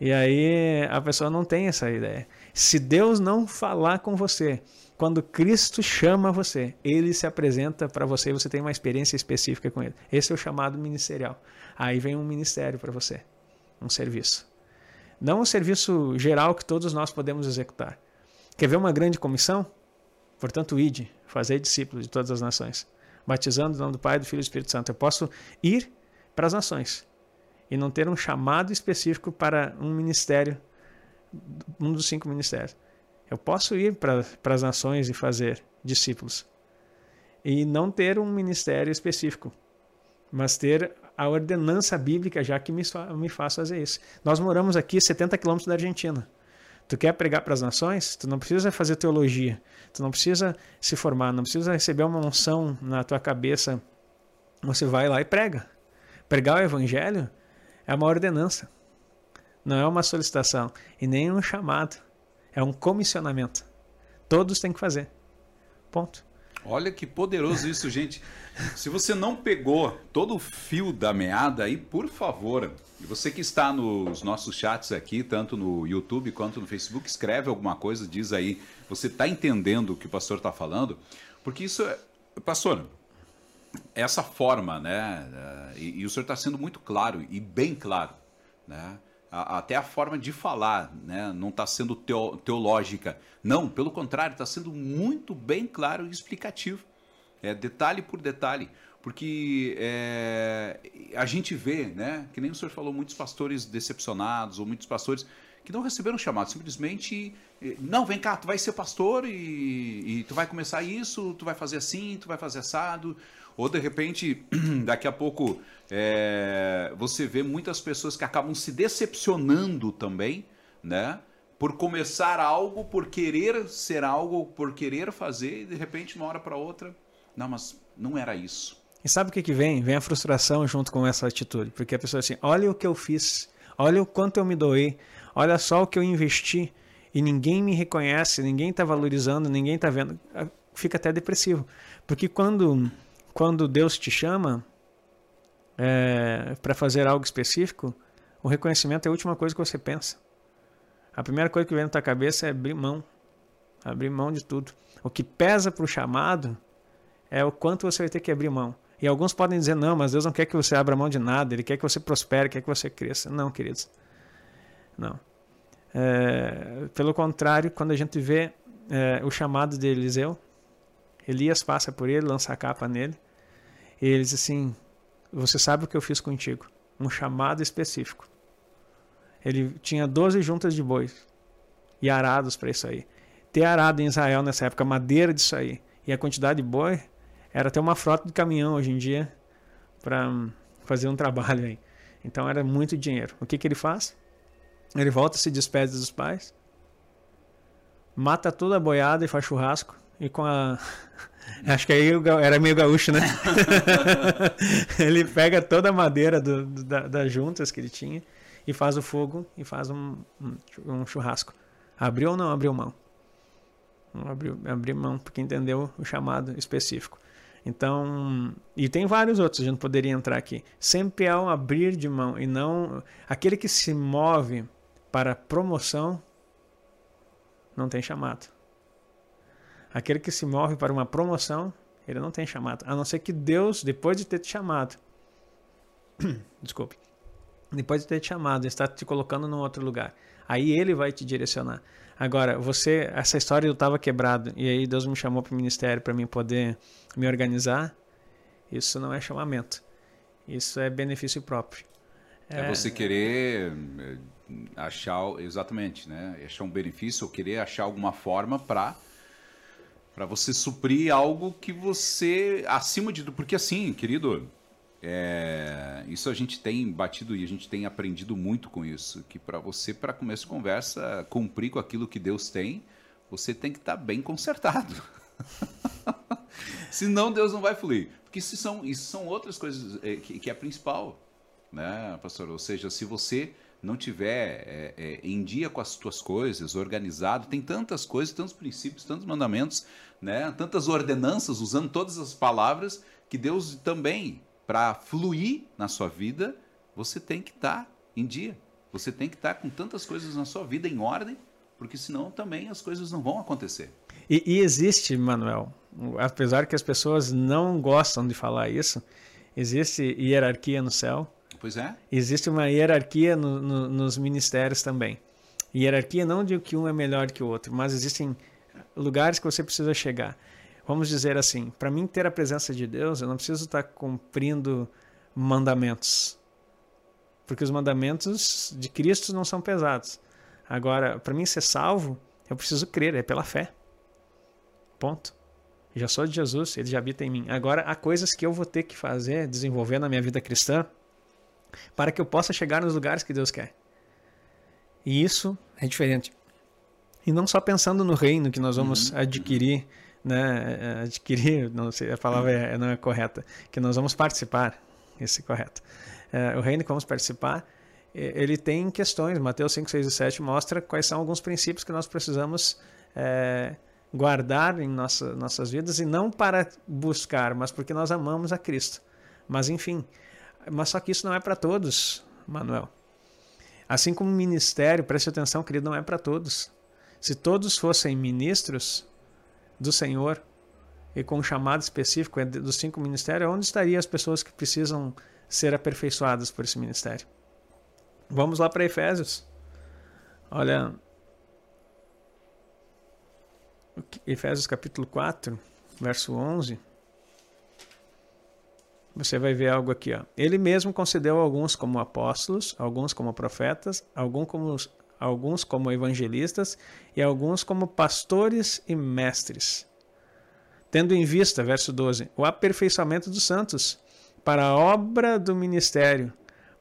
E aí a pessoa não tem essa ideia. Se Deus não falar com você, quando Cristo chama você, ele se apresenta para você e você tem uma experiência específica com ele. Esse é o chamado ministerial. Aí vem um ministério para você, um serviço. Não um serviço geral que todos nós podemos executar. Quer ver uma grande comissão? Portanto, ide, fazer discípulos de todas as nações, batizando em nome do Pai, do Filho e do Espírito Santo. Eu posso ir para as nações e não ter um chamado específico para um ministério, um dos cinco ministérios. Eu posso ir para, as nações e fazer discípulos. E não ter um ministério específico, mas ter a ordenança bíblica já que me, me faz fazer isso. Nós moramos aqui 70 quilômetros da Argentina. Tu quer pregar para as nações? Tu não precisa fazer teologia. Tu não precisa se formar, não precisa receber uma unção na tua cabeça. Você vai lá e prega. Pregar o evangelho é uma ordenança. Não é uma solicitação e nem um chamado. É um comissionamento. Todos têm que fazer. Ponto. Olha que poderoso isso, gente. Se você não pegou todo o fio da meada aí, por favor, você que está nos nossos chats aqui, tanto no YouTube quanto no Facebook, escreve alguma coisa, diz aí, você está entendendo o que o pastor está falando? Porque isso é. Pastor, essa forma, né? E, e o senhor está sendo muito claro e bem claro, né? Até a forma de falar, né? não está sendo teo, teológica. Não, pelo contrário, está sendo muito bem claro e explicativo. É, detalhe por detalhe. Porque é, a gente vê, né, que nem o senhor falou, muitos pastores decepcionados, ou muitos pastores que não receberam chamado, simplesmente, não, vem cá, tu vai ser pastor e, e tu vai começar isso, tu vai fazer assim, tu vai fazer assado, ou de repente, [CLEARS THROAT] daqui a pouco, é, você vê muitas pessoas que acabam se decepcionando também, né? Por começar algo, por querer ser algo, por querer fazer, e de repente, uma hora para outra, não, mas não era isso. E sabe o que, que vem? Vem a frustração junto com essa atitude. Porque a pessoa assim, olha o que eu fiz, olha o quanto eu me doei, olha só o que eu investi e ninguém me reconhece, ninguém está valorizando, ninguém está vendo. Fica até depressivo. Porque quando, quando Deus te chama é, para fazer algo específico, o reconhecimento é a última coisa que você pensa. A primeira coisa que vem na tua cabeça é abrir mão. Abrir mão de tudo. O que pesa para o chamado é o quanto você vai ter que abrir mão. E alguns podem dizer, não, mas Deus não quer que você abra mão de nada, Ele quer que você prospere, quer que você cresça. Não, queridos. Não. É, pelo contrário, quando a gente vê é, o chamado de Eliseu, Elias passa por ele, lança a capa nele, e ele diz assim: Você sabe o que eu fiz contigo? Um chamado específico. Ele tinha 12 juntas de bois e arados para isso aí. Ter arado em Israel nessa época, madeira disso aí, e a quantidade de boi era ter uma frota de caminhão hoje em dia para fazer um trabalho aí. Então era muito dinheiro. O que, que ele faz? Ele volta, se despede dos pais, mata toda a boiada e faz churrasco. E com a. [LAUGHS] Acho que aí era meio gaúcho, né? [LAUGHS] ele pega toda a madeira do, do, da, das juntas que ele tinha e faz o fogo e faz um, um, churrasco. Abriu ou não abriu mão? Não abriu, abriu mão porque entendeu o chamado específico. Então, e tem vários outros, a gente poderia entrar aqui. Sempre é um abrir de mão e não aquele que se move para promoção não tem chamado. Aquele que se move para uma promoção, ele não tem chamado, a não ser que Deus, depois de ter te chamado, [CLEARS THROAT] desculpe, depois de ter te chamado, está te colocando num outro lugar. Aí ele vai te direcionar. Agora, você, essa história eu estava quebrado e aí Deus me chamou para o ministério para mim poder me organizar. Isso não é chamamento. Isso é benefício próprio. É, é você querer eh, achar exatamente, né? Achar um benefício ou querer achar alguma forma para para você suprir algo que você acima de tudo, porque assim, querido, é, isso a gente tem batido e a gente tem aprendido muito com isso. Que para você, para começo de conversa, cumprir com aquilo que Deus tem, você tem que estar tá bem consertado. [LAUGHS] Senão Deus não vai fluir. Porque isso são, isso são outras coisas é, que, que, é principal, né, pastor? Ou seja, se você não tiver é, é, em dia com as suas coisas, organizado, tem tantas coisas, tantos princípios, tantos mandamentos, né, tantas ordenanças, usando todas as palavras, que Deus também para fluir na sua vida, você tem que estar tá em dia. Você tem que estar tá com tantas coisas na sua vida em ordem, porque senão também as coisas não vão acontecer. E, e existe, Manuel, apesar que as pessoas não gostam de falar isso, existe hierarquia no céu. Pois é. Existe uma hierarquia no, no, nos ministérios também. Hierarquia não de que um é melhor que o outro, mas existem lugares que você precisa chegar vamos dizer assim, para mim ter a presença de Deus, eu não preciso estar cumprindo mandamentos. Porque os mandamentos de Cristo não são pesados. Agora, para mim ser salvo, eu preciso crer, é pela fé. Ponto. já sou de Jesus, ele já habita em mim. Agora, há coisas que eu vou ter que fazer, desenvolver na minha vida cristã, para que eu possa chegar nos lugares que Deus quer. E isso é diferente. E não só pensando no reino que nós vamos uhum. adquirir né, é, adquirir, não sei, a palavra é, não é correta, que nós vamos participar, esse correto. É, o reino que vamos participar, ele tem questões, Mateus 5, 6 e 7 mostra quais são alguns princípios que nós precisamos é, guardar em nossa, nossas vidas, e não para buscar, mas porque nós amamos a Cristo. Mas enfim, mas só que isso não é para todos, Manuel. Assim como o ministério, preste atenção, querido, não é para todos. Se todos fossem ministros, do Senhor e com um chamado específico é dos cinco ministérios, onde estariam as pessoas que precisam ser aperfeiçoadas por esse ministério? Vamos lá para Efésios. Olha, Efésios capítulo 4, verso 11. Você vai ver algo aqui, ó. Ele mesmo concedeu alguns como apóstolos, alguns como profetas, alguns como alguns como evangelistas e alguns como pastores e mestres. Tendo em vista, verso 12, o aperfeiçoamento dos santos, para a obra do ministério,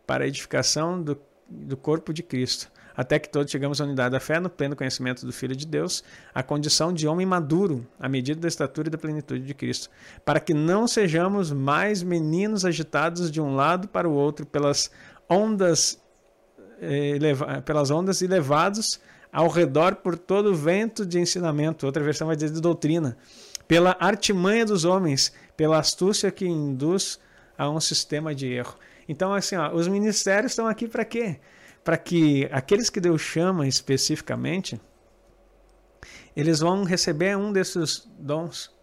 para a edificação do, do corpo de Cristo, até que todos chegamos à unidade da fé, no pleno conhecimento do Filho de Deus, a condição de homem maduro, à medida da estatura e da plenitude de Cristo, para que não sejamos mais meninos agitados de um lado para o outro pelas ondas, eh, pelas ondas e levados ao redor por todo o vento de ensinamento, outra versão vai dizer de doutrina, pela artimanha dos homens, pela astúcia que induz a um sistema de erro. Então, assim, ó, os ministérios estão aqui para quê? Para que aqueles que Deus chama especificamente, eles vão receber um desses dons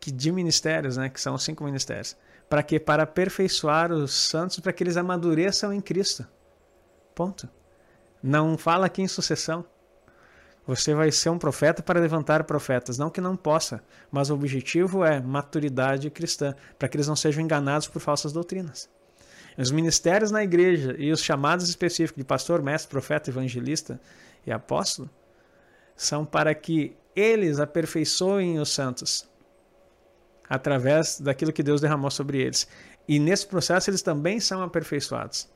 que de ministérios, né, que são cinco ministérios. Para quê? Para aperfeiçoar os santos, para que eles amadureçam em Cristo. Ponto. Não fala aqui em sucessão. Você vai ser um profeta para levantar profetas. Não que não possa, mas o objetivo é maturidade cristã, para que eles não sejam enganados por falsas doutrinas. Os ministérios na igreja e os chamados específicos de pastor, mestre, profeta, evangelista e apóstolo são para que eles aperfeiçoem os santos através daquilo que Deus derramou sobre eles. E nesse processo eles também são aperfeiçoados.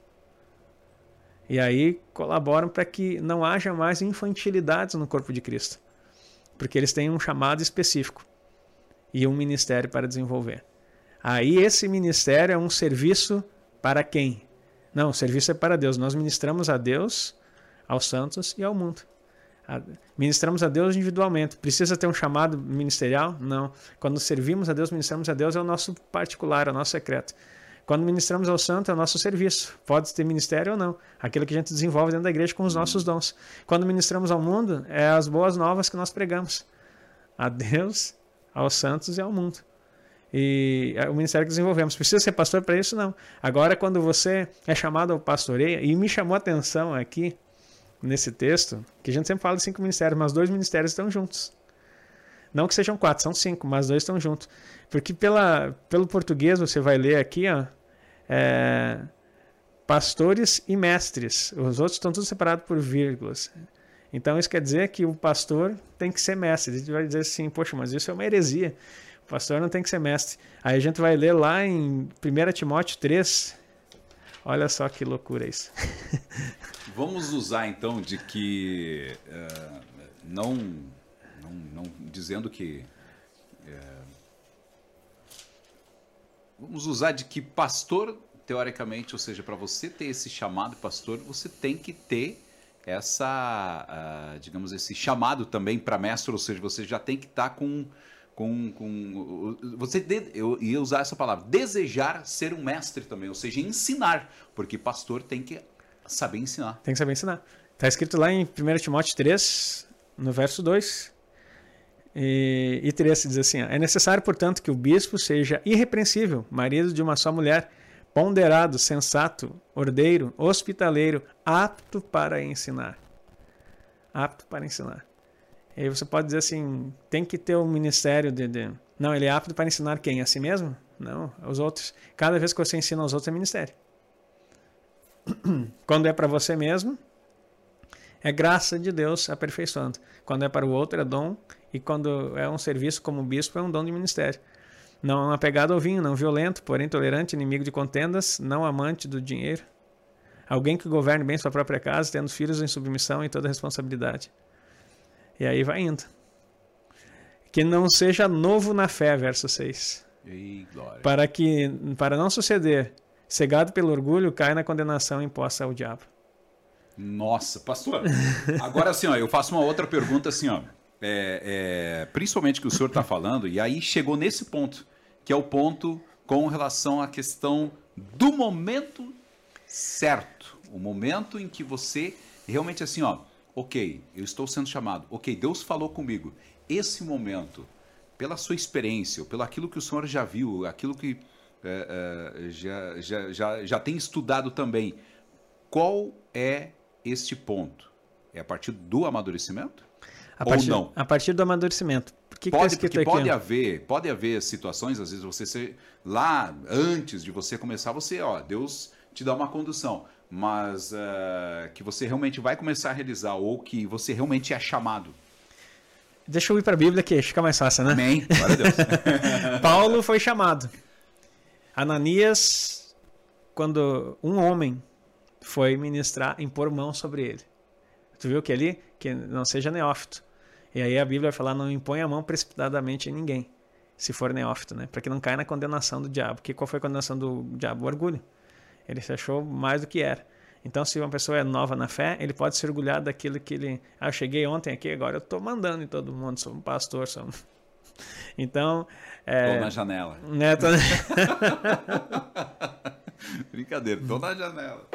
E aí colaboram para que não haja mais infantilidades no corpo de Cristo. Porque eles têm um chamado específico e um ministério para desenvolver. Aí esse ministério é um serviço para quem? Não, o serviço é para Deus. Nós ministramos a Deus, aos santos e ao mundo. Ministramos a Deus individualmente. Precisa ter um chamado ministerial? Não. Quando servimos a Deus, ministramos a Deus, é o nosso particular, é o nosso secreto. Quando ministramos ao santo, é o nosso serviço. Pode ter ministério ou não. Aquilo que a gente desenvolve dentro da igreja com os nossos dons. Quando ministramos ao mundo, é as boas novas que nós pregamos. A Deus, aos santos e ao mundo. E é o ministério que desenvolvemos. Precisa ser pastor para isso? Não. Agora, quando você é chamado ao pastoreio, e me chamou a atenção aqui, nesse texto, que a gente sempre fala de cinco ministérios, mas dois ministérios estão juntos. Não que sejam quatro, são cinco, mas dois estão juntos. Porque pela, pelo português você vai ler aqui, ó, é, pastores e mestres. Os outros estão todos separados por vírgulas. Então isso quer dizer que o pastor tem que ser mestre. A gente vai dizer assim, poxa, mas isso é uma heresia. Pastor não tem que ser mestre. Aí a gente vai ler lá em 1 Timóteo 3. Olha só que loucura isso. [LAUGHS] Vamos usar então de que uh, não, não, não, dizendo que uh, vamos usar de que pastor, teoricamente, ou seja, para você ter esse chamado pastor, você tem que ter essa, uh, digamos, esse chamado também para mestre, ou seja, você já tem que estar tá com, com, com você de, eu ia usar essa palavra, desejar ser um mestre também, ou seja, ensinar, porque pastor tem que saber ensinar. Tem que saber ensinar. Está escrito lá em 1 Timóteo 3, no verso 2, e, e Teresa diz assim: é necessário, portanto, que o bispo seja irrepreensível, marido de uma só mulher, ponderado, sensato, ordeiro, hospitaleiro, apto para ensinar. Apto para ensinar. E aí você pode dizer assim: tem que ter um ministério de, de. Não, ele é apto para ensinar quem? A si mesmo? Não, os outros. Cada vez que você ensina aos outros é ministério. [CLEARS THROAT] Quando é para você mesmo, é graça de Deus aperfeiçoando. Quando é para o outro, é dom e quando é um serviço como bispo, é um dom de ministério. Não apegado ao vinho, não violento, porém tolerante, inimigo de contendas, não amante do dinheiro. Alguém que governe bem sua própria casa, tendo filhos em submissão e toda responsabilidade. E aí vai indo. Que não seja novo na fé, verso 6. Ei, para que para não suceder, cegado pelo orgulho, cai na condenação imposta ao diabo. Nossa, pastor. Agora assim, ó, eu faço uma outra pergunta assim, ó é, é, principalmente que o senhor está falando, e aí chegou nesse ponto, que é o ponto com relação à questão do momento certo. O momento em que você realmente assim, ó, ok, eu estou sendo chamado, ok, Deus falou comigo. Esse momento, pela sua experiência, pelo aquilo que o senhor já viu, aquilo que é, é, já, já, já, já tem estudado também, qual é este ponto? É a partir do amadurecimento? A partir, ou não? A partir do amadurecimento. Por que pode, que tá porque pode haver, pode haver situações, às vezes você ser lá antes de você começar, você, ó, Deus te dá uma condução, mas uh, que você realmente vai começar a realizar ou que você realmente é chamado. Deixa eu ir para a Bíblia que fica mais fácil, né? Amém. Glória a Deus. [LAUGHS] Paulo foi chamado. Ananias, quando um homem foi ministrar, impor mão sobre ele. Tu viu que ali, que não seja neófito. E aí a Bíblia vai falar, não impõe a mão precipitadamente em ninguém, se for neófito, né? Para que não caia na condenação do diabo. Que qual foi a condenação do diabo? O orgulho. Ele se achou mais do que era. Então, se uma pessoa é nova na fé, ele pode se orgulhar daquilo que ele. Ah, eu cheguei ontem aqui, agora eu estou mandando em todo mundo, sou um pastor, sou um... [LAUGHS] Então. É... Tô na janela. É, tô... [LAUGHS] Brincadeira, tô na janela.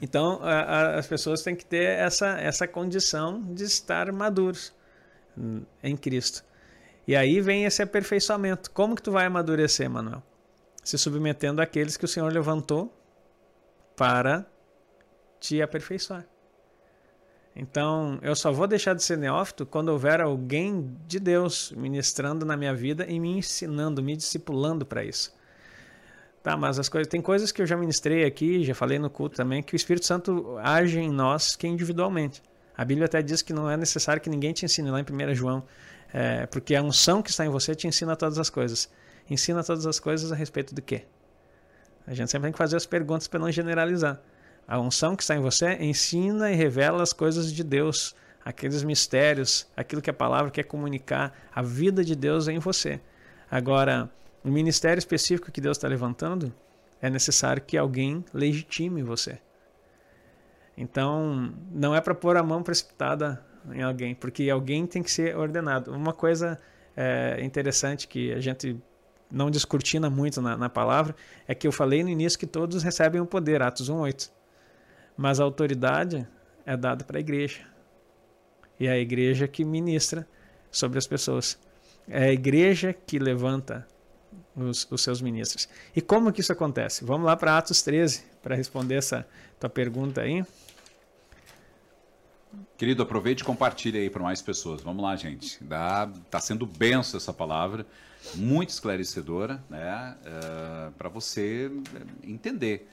Então, a, a, as pessoas têm que ter essa, essa condição de estar maduros em Cristo. E aí vem esse aperfeiçoamento. Como que tu vai amadurecer, Manuel? Se submetendo àqueles que o Senhor levantou para te aperfeiçoar. Então, eu só vou deixar de ser neófito quando houver alguém de Deus ministrando na minha vida e me ensinando, me discipulando para isso. Tá, mas as coisas, tem coisas que eu já ministrei aqui, já falei no culto também, que o Espírito Santo age em nós que individualmente. A Bíblia até diz que não é necessário que ninguém te ensine lá em 1 João, é, porque a unção que está em você te ensina todas as coisas. Ensina todas as coisas a respeito do quê? A gente sempre tem que fazer as perguntas para não generalizar. A unção que está em você ensina e revela as coisas de Deus, aqueles mistérios, aquilo que a palavra quer comunicar, a vida de Deus em você. Agora, o ministério específico que Deus está levantando, é necessário que alguém legitime você. Então, não é para pôr a mão precipitada em alguém, porque alguém tem que ser ordenado. Uma coisa é, interessante que a gente não descortina muito na, na, palavra é que eu falei no início que todos recebem o poder, Atos 1,8. Mas a autoridade é dada para a igreja. E é a igreja que ministra sobre as pessoas. É a igreja que levanta os, os seus ministros. E como que isso acontece? Vamos lá para Atos 13 para responder essa tua pergunta aí. Querido, aproveite e compartilhe aí para mais pessoas. Vamos lá, gente. Dá, tá sendo benção essa palavra, muito esclarecedora, né? Uh, eh, para você entender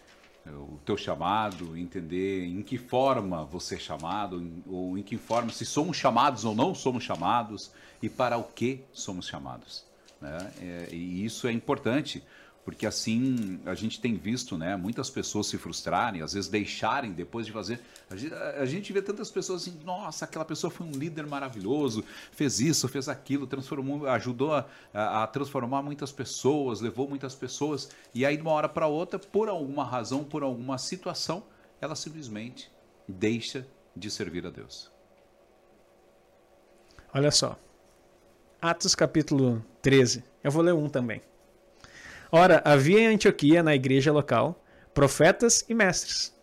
o teu chamado, entender em que forma você é chamado, ou em que forma, se somos chamados ou não somos chamados, e para o que somos chamados. Né? E isso é importante, porque assim a gente tem visto né, muitas pessoas se frustrarem, às vezes deixarem depois de fazer. A gente, a gente vê tantas pessoas assim, nossa, aquela pessoa foi um líder maravilhoso, fez isso, fez aquilo, transformou, ajudou a, a, transformar muitas pessoas, levou muitas pessoas, e aí de uma hora para outra, por alguma razão, por alguma situação, ela simplesmente deixa de servir a Deus. Olha só. Atos capítulo 13. Eu vou ler um também. Ora, havia em Antioquia, na igreja local, profetas e mestres.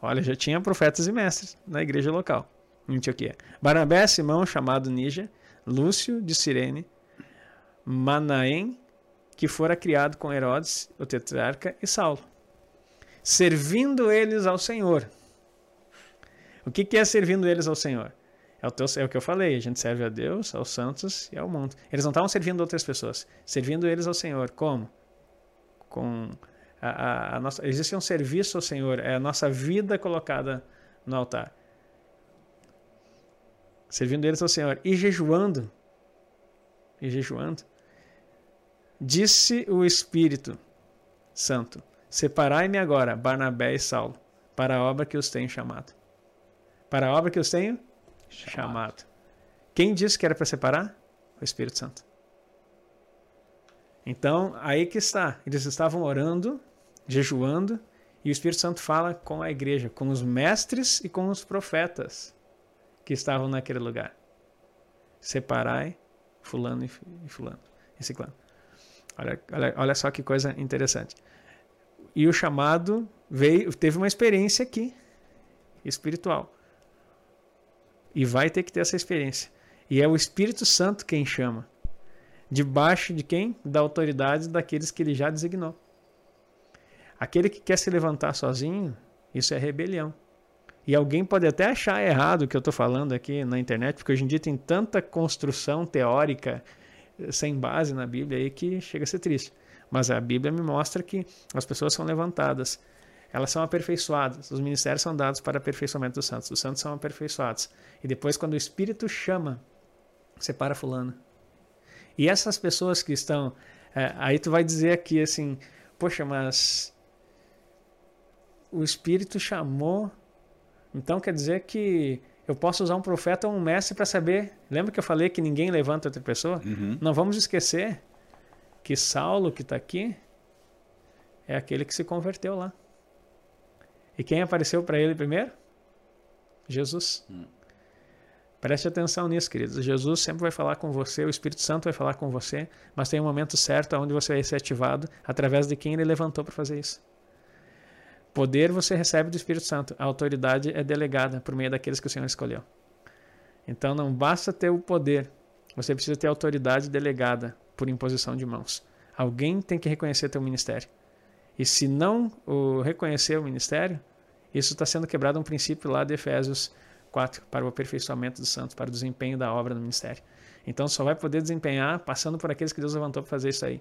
Olha, já tinha profetas e mestres na igreja local, em Antioquia. Barnabé, Simão, chamado Níger, Lúcio de Cirene, Manaém, que fora criado com Herodes, o tetrarca, e Saulo. Servindo eles ao Senhor. O que, que é servindo eles ao Senhor? É o, teu, é o que eu falei, a gente serve a Deus, aos santos e ao mundo. Eles não estavam servindo outras pessoas, servindo eles ao Senhor. Como? Com a, a, a nossa, existe um serviço ao Senhor, é a nossa vida colocada no altar. Servindo eles ao Senhor e jejuando. E jejuando. Disse o Espírito Santo: Separai-me agora, Barnabé e Saulo, para a obra que os tenho chamado. Para a obra que os tenho chamado. Quem disse que era para separar? O Espírito Santo. Então, aí que está. Eles estavam orando, jejuando, e o Espírito Santo fala com a igreja, com os mestres e com os profetas que estavam naquele lugar. Separai fulano e fulano, e ciclano. Olha, olha, olha só que coisa interessante. E o chamado veio, teve uma experiência aqui, espiritual. E vai ter que ter essa experiência. E é o Espírito Santo quem chama. Debaixo de quem? Da autoridade daqueles que ele já designou. Aquele que quer se levantar sozinho, isso é rebelião. E alguém pode até achar errado o que eu estou falando aqui na internet, porque hoje em dia tem tanta construção teórica eh, sem base na Bíblia aí que chega a ser triste. Mas a Bíblia me mostra que as pessoas são levantadas elas são aperfeiçoadas. Os ministérios são dados para aperfeiçoamento dos santos. Os santos são aperfeiçoados. E depois, quando o Espírito chama, separa fulano. E essas pessoas que estão. É, aí tu vai dizer aqui assim, poxa, mas o Espírito chamou. Então quer dizer que eu posso usar um profeta ou um mestre para saber. Lembra que eu falei que ninguém levanta outra pessoa? Uhum. Não vamos esquecer que Saulo, que está aqui, é aquele que se converteu lá. E quem apareceu para ele primeiro? Jesus. Hum. Preste atenção nisso, queridos. Jesus sempre vai falar com você, o Espírito Santo vai falar com você, mas tem um momento certo onde você vai ser ativado através de quem ele levantou para fazer isso. Poder você recebe do Espírito Santo, a autoridade é delegada por meio daqueles que o Senhor escolheu. Então não basta ter o poder, você precisa ter autoridade delegada por imposição de mãos. Alguém tem que reconhecer teu ministério. E se não o reconhecer o ministério, isso está sendo quebrado um princípio lá de Efésios 4, para o aperfeiçoamento dos santos, para o desempenho da obra no ministério. Então só vai poder desempenhar passando por aqueles que Deus levantou para fazer isso aí.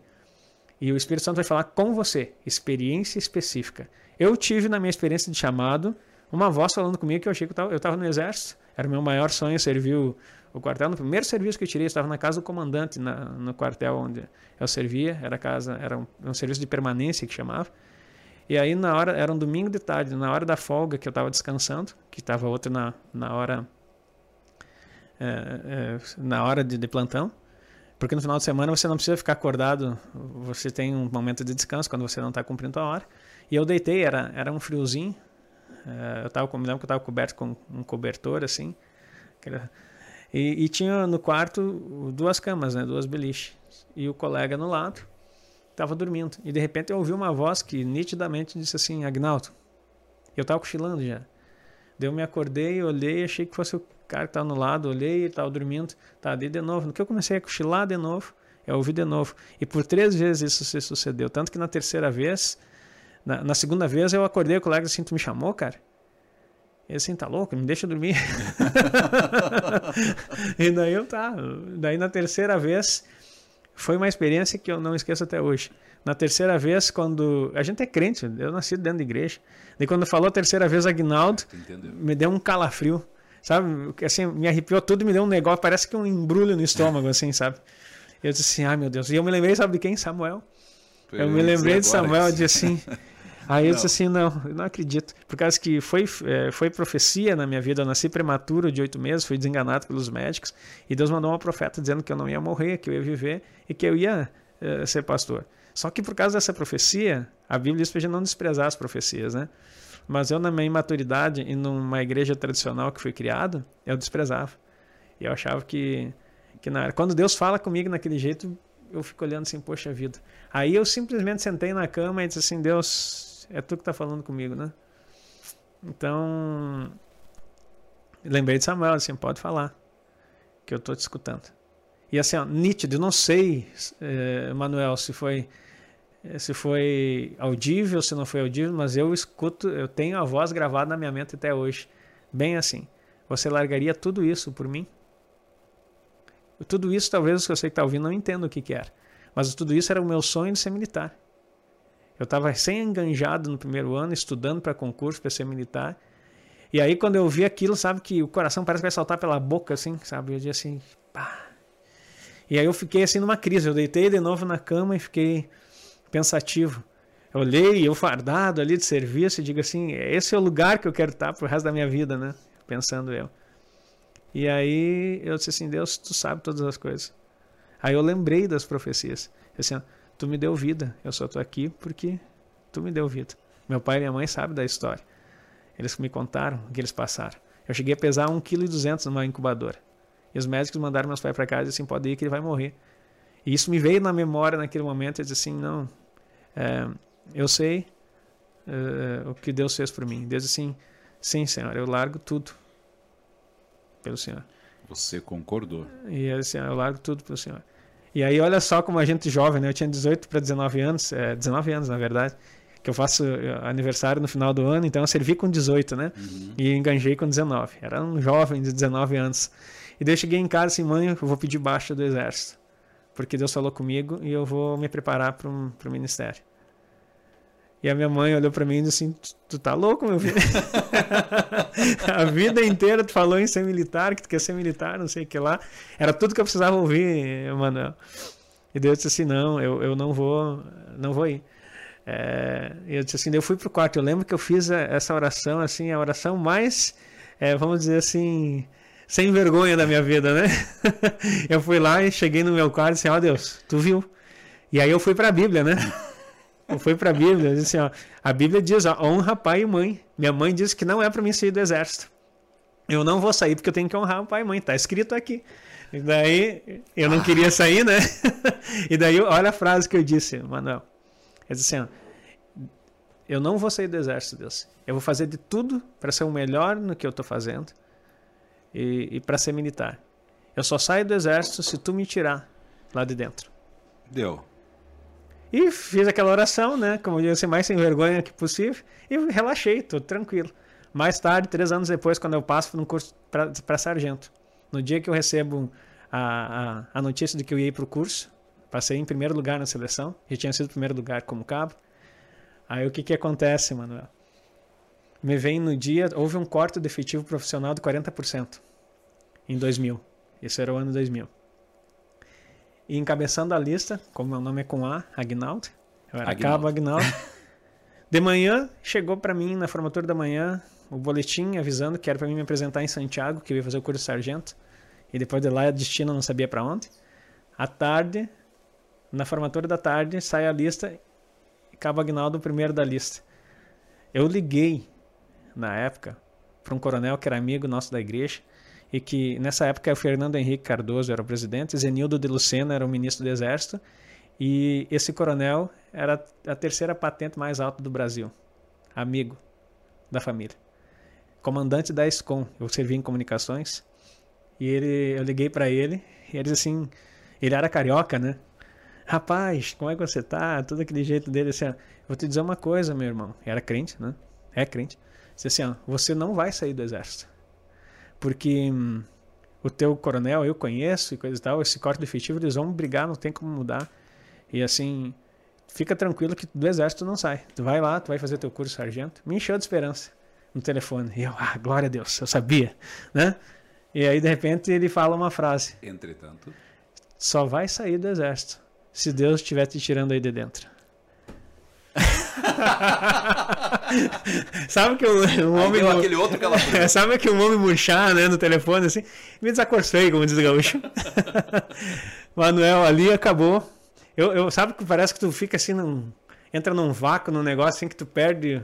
E o Espírito Santo vai falar com você, experiência específica. Eu tive na minha experiência de chamado uma voz falando comigo que eu achei que eu estava no exército. Era o meu maior sonho servir o, o, quartel. No primeiro serviço que eu tirei, eu estava na casa do comandante, na, no quartel onde eu servia. Era casa, era um, um serviço de permanência que chamava. E aí na hora, era um domingo de tarde, na hora da folga que eu estava descansando, que estava outro na, na hora é, é, na hora de, de plantão, porque no final de semana você não precisa ficar acordado, você tem um momento de descanso quando você não está cumprindo a hora. E eu deitei, era, era um friozinho, é, eu tava, lembro que eu estava coberto com um cobertor assim, e, e, tinha no quarto duas camas, né, duas beliches, e o colega no lado estava dormindo. E de repente eu ouvi uma voz que nitidamente disse assim: Agnaldo. Eu estava cochilando já. Daí eu me acordei, olhei, achei que fosse o cara que estava no lado, olhei, ele estava dormindo. Tá, daí de novo. No que eu comecei a cochilar de novo, eu ouvi de novo. E por três vezes isso se sucedeu. Tanto que na terceira vez, na, na segunda vez eu acordei, o colega assim: Tu me chamou, cara? Ele assim, tá louco? Me deixa dormir. [LAUGHS] e daí eu tá. Daí na terceira vez foi uma experiência que eu não esqueço até hoje. Na terceira vez, quando. A gente é crente, eu nasci dentro da igreja. E quando falou a terceira vez Agnaldo, me deu um calafrio. Sabe? Assim, me arrepiou tudo e me deu um negócio, parece que um embrulho no estômago, assim, sabe? Eu disse assim, ah, meu Deus. E eu me lembrei, sabe de quem? Samuel. eu me lembrei de Samuel, eu disse assim. [LAUGHS] Aí eu disse assim, não, eu não acredito. Por causa que foi, é, foi profecia na minha vida, eu nasci prematuro de oito meses, fui desenganado pelos médicos, e Deus mandou uma profeta dizendo que eu não ia morrer, que eu ia viver e que eu ia é, ser pastor. Só que por causa dessa profecia, a Bíblia diz para a gente não desprezar as profecias, né? Mas eu, na minha imaturidade e numa igreja tradicional que fui criado, eu desprezava. E eu achava que, que na, quando Deus fala comigo naquele jeito, eu fico olhando assim, poxa vida. Aí eu simplesmente sentei na cama e disse assim, Deus, é tu que está falando comigo, né? Então, lembrei de Samuel, assim, pode falar, que eu estou te escutando. E assim, ó, nítido, não sei, eh, Manuel, se foi eh, se foi audível, se não foi audível, mas eu escuto, eu tenho a voz gravada na minha mente até hoje, bem assim. Você largaria tudo isso por mim? Tudo isso, talvez que você está ouvindo não entenda o que, que era, mas tudo isso era o meu sonho de ser militar. Eu estava recém-enganjado no primeiro ano, estudando para concurso, para ser militar. E aí, quando eu vi aquilo, sabe que o coração parece que vai saltar pela boca, assim, sabe? Eu disse assim, pá. E aí eu fiquei assim numa crise. Eu deitei de novo na cama e fiquei pensativo. Eu olhei, eu fardado ali de serviço, e digo assim: esse é o lugar que eu quero estar pro resto da minha vida, né? Pensando eu. E aí eu disse assim: Deus, tu sabe todas as coisas. Aí eu lembrei das profecias. Assim, tu me deu vida. Eu só estou aqui porque tu me deu vida. Meu pai e minha mãe sabem da história. Eles me contaram o que eles passaram. Eu cheguei a pesar 1,2 kg numa incubadora. E os médicos mandaram meus pais para casa e assim, pode ir que ele vai morrer. E isso me veio na memória naquele momento. Eu disse assim, não, é, eu sei é, o que Deus fez por mim. Deus disse assim, sim, Senhor, eu largo tudo pelo Senhor. Você concordou. E eu disse, eu largo tudo pelo Senhor. E aí, olha só como a gente jovem, né? Eu tinha 18 para 19 anos, é, 19 anos na verdade, que eu faço eh, aniversário no final do ano, então eu servi com 18, né? Uhum. E enganjei com 19. Era um jovem de 19 anos. E daí eu cheguei em casa assim, mãe, eu vou pedir baixa do exército. Porque Deus falou comigo e eu vou me preparar para o ministério. E a minha mãe olhou para mim e disse assim: Tu tá louco, meu filho? [LAUGHS] a vida inteira tu falou em ser militar, que tu quer ser militar, não sei o que lá. Era tudo que eu precisava ouvir, Manuel. E Deus disse assim: Não, eu, eu não vou, não vou ir. É, eu disse assim, eu fui pro quarto. Eu lembro que eu fiz essa oração, assim, a oração mais, é, vamos dizer assim, sem vergonha da minha vida, né? [LAUGHS] eu fui lá e cheguei no meu quarto e disse, ó oh, Deus, tu viu? E aí eu fui para a Bíblia, né? Eu fui para a Bíblia, assim, ó, a Bíblia diz, ó, honra pai e mãe. Minha mãe disse que não é para mim sair do exército. Eu não vou sair porque eu tenho que honrar o pai e mãe, tá escrito aqui. E daí eu não queria sair, né? [LAUGHS] e daí olha a frase que eu disse, Manuel. Eu disse assim, ó, eu não vou sair do exército, Deus. Eu vou fazer de tudo para ser o melhor no que eu estou fazendo e, e para ser militar. Eu só saio do exército se tu me tirar lá de dentro. Deu. E fiz aquela oração, né? Como eu disse, mais sem vergonha que possível. E relaxei, tô tranquilo. Mais tarde, três anos depois, quando eu passo no curso para sargento. No dia que eu recebo a, a, a notícia de que eu ia para o curso, passei em primeiro lugar na seleção. Já tinha sido primeiro lugar como cabo. Aí o que que acontece, Manuel? Me vem no dia, houve um corte do efetivo profissional de 40% em 2000. Esse era o ano 2000. E encabeçando a lista, como meu nome é com A, Agnaldo, eu era Agnaldo. cabo Agnaldo. [LAUGHS] De manhã, chegou para mim na formatura da manhã o boletim avisando que era para mim me apresentar em Santiago, que eu ia fazer o curso de sargento. E depois de lá, a destino não sabia para onde. À tarde, na formatura da tarde, sai a lista e Cabo Agnaldo o primeiro da lista. Eu liguei, na época, para um coronel que era amigo nosso da igreja, e que nessa época o Fernando Henrique Cardoso era o presidente, Zenildo de Lucena era o ministro do Exército, e esse coronel era a terceira patente mais alta do Brasil, amigo da família. Comandante da ESCOM, eu servi em comunicações, e ele, eu liguei para ele, e ele disse assim, ele era carioca, né? Rapaz, como é que você tá? Todo aquele jeito dele, assim, ó, vou te dizer uma coisa, meu irmão. Era crente, né? É crente. Disse assim, ó, você não vai sair do exército porque hum, o teu coronel eu conheço e coisa e tal, esse corte efetivo eles vão brigar, não tem como mudar. E assim, fica tranquilo que do exército não sai. Tu vai lá, tu vai fazer teu curso sargento. Me encheu de esperança no telefone. E eu, ah, glória a Deus, eu sabia, né? E aí de repente ele fala uma frase. Entretanto, só vai sair do exército se Deus estiver te tirando aí de dentro. [LAUGHS] [LAUGHS] sabe que um, um homem. aquele outro [LAUGHS] é, sabe que um homem murchar né, no telefone assim? Me desacorcei, como diz o gaúcho. [LAUGHS] Manuel, ali acabou. Eu, eu, sabe que parece que tu fica assim, num, entra num vácuo no negócio, assim que tu perde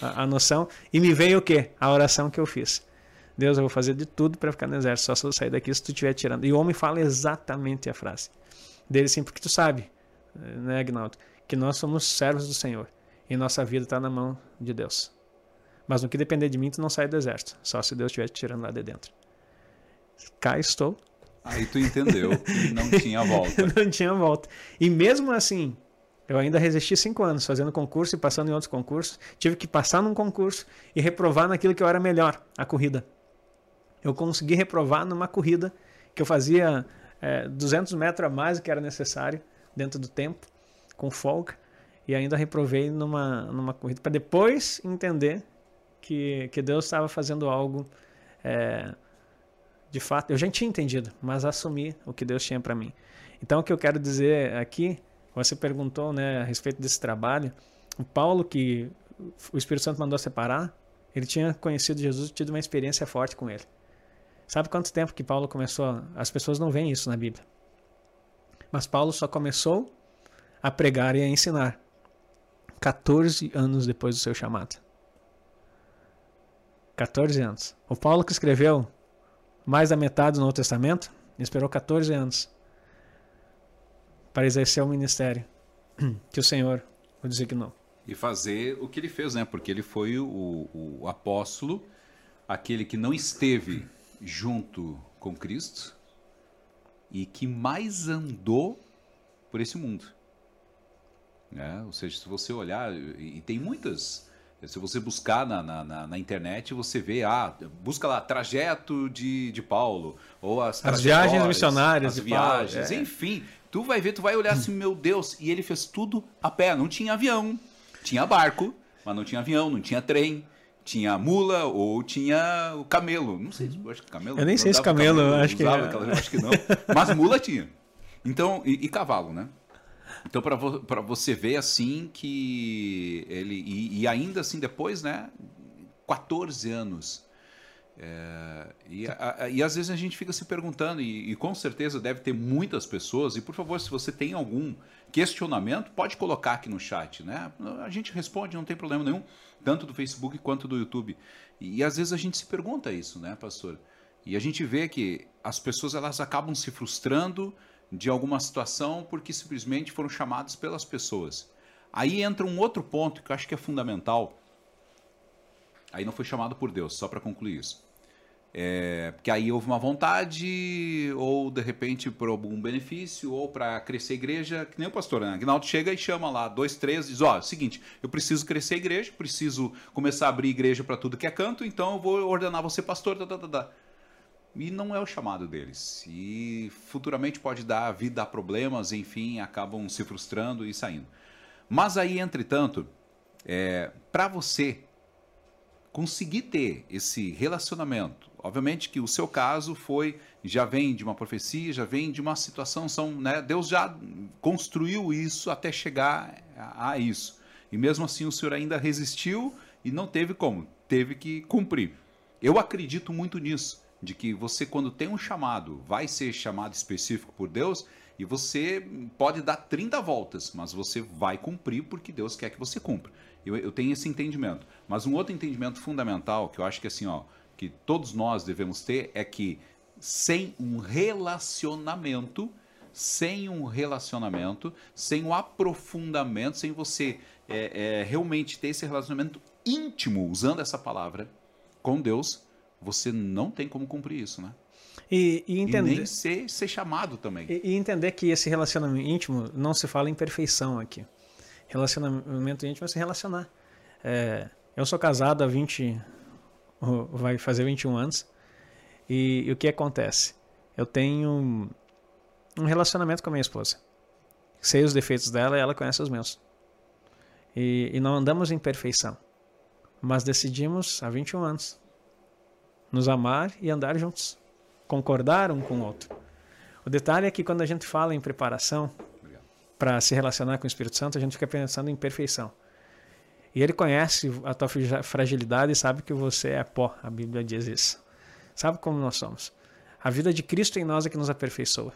a, a, noção. E me veio o quê? A oração que eu fiz. Deus, eu vou fazer de tudo para ficar no exército, só se eu sair daqui se tu estiver tirando. E o homem fala exatamente a frase dele, assim, porque tu sabe, né, Agnaldo, que nós somos servos do Senhor e nossa vida está na mão de Deus. Mas no que depender de mim, tu não sai do exército, só se Deus estiver te tirando lá de dentro. Cá estou. Aí tu entendeu que não tinha volta. [LAUGHS] não tinha volta. E mesmo assim, eu ainda resisti cinco anos fazendo concurso e passando em outros concursos. Tive que passar num concurso e reprovar naquilo que eu era melhor, a corrida. Eu consegui reprovar numa corrida que eu fazia é, 200 metros a mais do que era necessário dentro do tempo, com folga e ainda reprovei numa, numa corrida para depois entender que, que Deus estava fazendo algo é, de fato. Eu já tinha entendido, mas assumi o que Deus tinha para mim. Então, o que eu quero dizer aqui, você perguntou né, a respeito desse trabalho. O Paulo, que o Espírito Santo mandou separar, ele tinha conhecido Jesus, tido uma experiência forte com ele. Sabe quanto tempo que Paulo começou? As pessoas não veem isso na Bíblia. Mas Paulo só começou a pregar e a ensinar 14 anos depois do seu chamado. 14 anos. O Paulo que escreveu mais da metade do Novo Testamento esperou 14 anos para exercer o ministério [CLEARS THROAT] que o Senhor o designou. E fazer o que ele fez, né? Porque ele foi o, o apóstolo, aquele que não esteve junto com Cristo e que mais andou por esse mundo. Né? Ou seja, se você olhar, e tem muitas. Se você buscar na, na, na, internet, você vê, ah, busca lá, trajeto de, de Paulo, ou as, as viagens missionárias, as viagens, Paulo, é. enfim. Tu vai ver, tu vai olhar assim, meu Deus, e ele fez tudo a pé, não tinha avião, tinha barco, mas não tinha avião, não tinha trem, tinha mula ou tinha o camelo. Não sei, eu acho que camelo. Eu nem sei se camelo, camelo, acho que é. acho que não. Mas mula tinha. Então, e, e cavalo, né? Então, para vo você ver assim que ele. E, e, ainda assim, depois, né? 14 anos. É, e, a, e às vezes a gente fica se perguntando, e, e, com certeza deve ter muitas pessoas, e por favor, se você tem algum questionamento, pode colocar aqui no chat, né? A gente responde, não tem problema nenhum, tanto do Facebook quanto do YouTube. E, e às vezes a gente se pergunta isso, né, pastor? E a gente vê que as pessoas elas acabam se frustrando de alguma situação porque simplesmente foram chamados pelas pessoas. Aí entra um outro ponto que eu acho que é fundamental. Aí não foi chamado por Deus, só para concluir isso. É, porque aí houve uma vontade, ou de repente por algum benefício, ou para crescer a igreja, que nem o pastor, né? Agnaldo chega e chama lá, dois, três, diz: Ó, oh, seguinte, eu preciso crescer a igreja, preciso começar a abrir igreja para tudo que é canto, então eu vou ordenar você pastor. Tá, tá, tá, tá. E não é o chamado deles. E futuramente pode dar vida a problemas, enfim, acabam se frustrando e saindo. Mas aí, entretanto, é, para você conseguir ter esse relacionamento, obviamente que o seu caso foi já vem de uma profecia, já vem de uma situação, são, né, Deus já construiu isso até chegar a, a isso. E mesmo assim o senhor ainda resistiu e não teve como, teve que cumprir. Eu acredito muito nisso de que você, quando tem um chamado, vai ser chamado específico por Deus e você pode dar 30 voltas, mas você vai cumprir porque Deus quer que você cumpra. Eu, eu tenho esse entendimento. Mas um outro entendimento fundamental que eu acho que assim, ó, que todos nós devemos ter é que sem um relacionamento, sem um relacionamento, sem um aprofundamento, sem você é, é, realmente ter esse relacionamento íntimo, usando essa palavra, com Deus, você não tem como cumprir isso, né? E, e, entender, e nem ser, ser chamado também. E, e, entender que esse relacionamento íntimo não se fala em perfeição aqui. Relacionamento íntimo é se relacionar. É, eu sou casado há 20. Vai fazer 21 anos. E, e o que acontece? Eu tenho um relacionamento com a minha esposa. Sei os defeitos dela e ela conhece os meus. E, e não andamos em perfeição. Mas decidimos há 21 anos nos amar e andar juntos, concordar um com o outro. O detalhe é que quando a gente fala em preparação para se relacionar com o Espírito Santo, a gente fica pensando em perfeição. E ele conhece a tua fragilidade e sabe que você é pó, a Bíblia diz isso. Sabe como nós somos. A vida de Cristo em nós é que nos aperfeiçoa.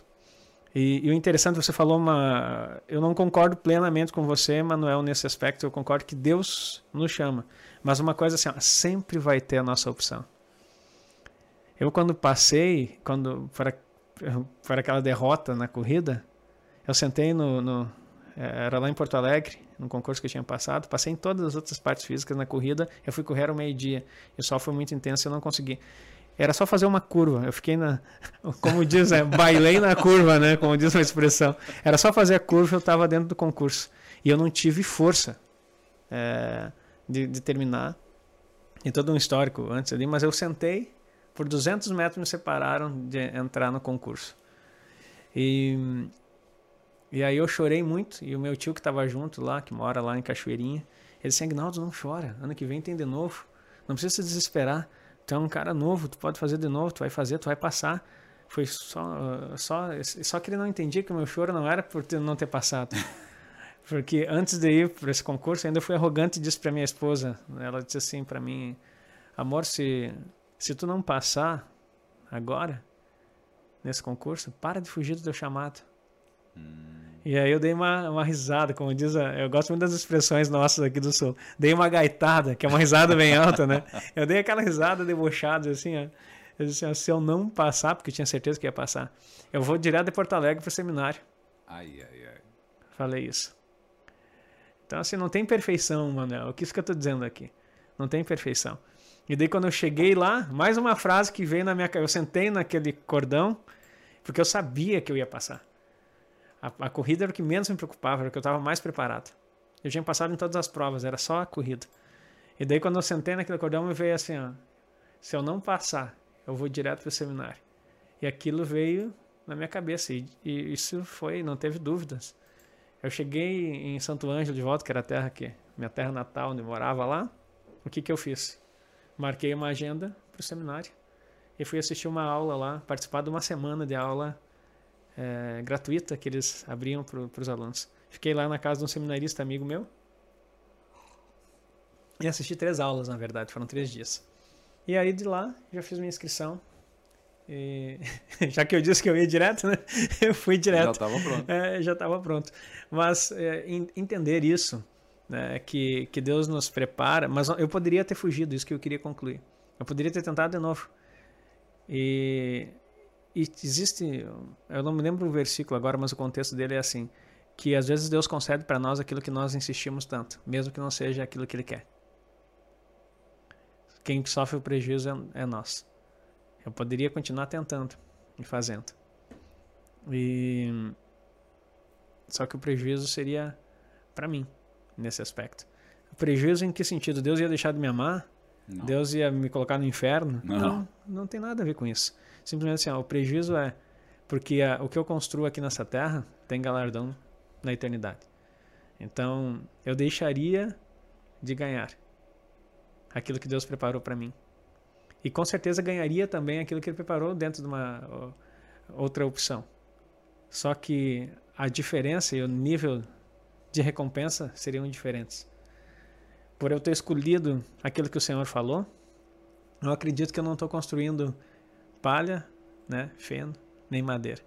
E, e, o interessante, você falou uma. Eu não concordo plenamente com você, Manuel, nesse aspecto. Eu concordo que Deus nos chama. Mas uma coisa assim, ó, sempre vai ter a nossa opção. Eu quando passei, quando para, para aquela derrota na corrida, eu sentei no, no, é, era lá em Porto Alegre, no concurso que eu tinha passado, passei em todas as outras partes físicas na corrida, eu fui correr ao meio-dia, e o sol foi muito intenso, eu não consegui. Era só fazer uma curva, eu fiquei na, [LAUGHS] como diz, é, bailei na curva, né, como diz a expressão. Era só fazer a curva, eu estava dentro do concurso. E eu não tive força é, de, de terminar. E todo um histórico antes ali, mas eu sentei, por 200 metros me separaram de entrar no concurso. E, e aí eu chorei muito, e o meu tio que estava junto lá, que mora lá em Cachoeirinha, ele disse, Agnaldo, não chora, ano que vem tem de novo, não precisa se desesperar, tu é um cara novo, tu pode fazer de novo, tu vai fazer, tu vai passar. Foi só, só, só que ele não entendia que o meu choro não era por não ter passado. [LAUGHS] Porque antes de ir para esse concurso, ainda fui arrogante e disse para minha esposa, ela disse assim para mim, amor, se se tu não passar agora, nesse concurso, para de fugir do teu chamado. Hum. E aí eu dei uma, uma risada, como diz, a, eu gosto muito das expressões nossas aqui do Sul. Dei uma gaitada, que é uma risada bem alta, né? [LAUGHS] Eu dei aquela risada debochada, assim, ó. Eu disse assim, se eu não passar, porque eu tinha certeza que ia passar, eu vou direto de Porto Alegre para o seminário. Ai, ai, ai. Falei isso. Então, assim, não tem perfeição, Manuel. O que isso que eu estou dizendo aqui? Não tem perfeição. E daí quando eu cheguei lá, mais uma frase que veio na minha cabeça. Eu sentei naquele cordão, porque eu sabia que eu ia passar. A, a corrida era o que menos me preocupava, era o que eu estava mais preparado. Eu tinha passado em todas as provas, era só a corrida. E daí quando eu sentei naquele cordão, me veio assim, ó, se eu não passar, eu vou direto para o seminário. E aquilo veio na minha cabeça e, e, isso foi, não teve dúvidas. Eu cheguei em Santo Ângelo de volta, que era a terra que minha terra natal, onde eu morava lá. O que que eu fiz? Marquei uma agenda para o seminário e fui assistir uma aula lá, participar de uma semana de aula é, gratuita que eles abriam para os alunos. Fiquei lá na casa de um seminarista amigo meu. E assisti três aulas, na verdade, foram três dias. E aí de lá já fiz minha inscrição. E, [LAUGHS] já que eu disse que eu ia direto, né? [LAUGHS] Eu fui direto. Já estava pronto. É, já estava pronto. Mas é, entender isso, né, que, que Deus nos prepara, mas eu poderia ter fugido, isso que eu queria concluir. Eu poderia ter tentado de novo. E, e existe, eu não me lembro o versículo agora, mas o contexto dele é assim, que às vezes Deus concede para nós aquilo que nós insistimos tanto, mesmo que não seja aquilo que Ele quer. Quem sofre o prejuízo é, é nós. Eu poderia continuar tentando e fazendo. E só que o prejuízo seria para mim nesse aspecto. Prejuízo em que sentido? Deus ia deixar de me amar? Não. Deus ia me colocar no inferno? Não. não, não tem nada a ver com isso. Simplesmente assim, ó, o prejuízo é porque a, o que eu construo aqui nessa terra tem galardão na eternidade. Então, eu deixaria de ganhar aquilo que Deus preparou para mim. E com certeza ganharia também aquilo que ele preparou dentro de uma outra opção. Só que a diferença e o nível de recompensa seriam diferentes. Por eu ter escolhido aquilo que o Senhor falou, eu acredito que eu não estou construindo palha, né, feno, nem madeira.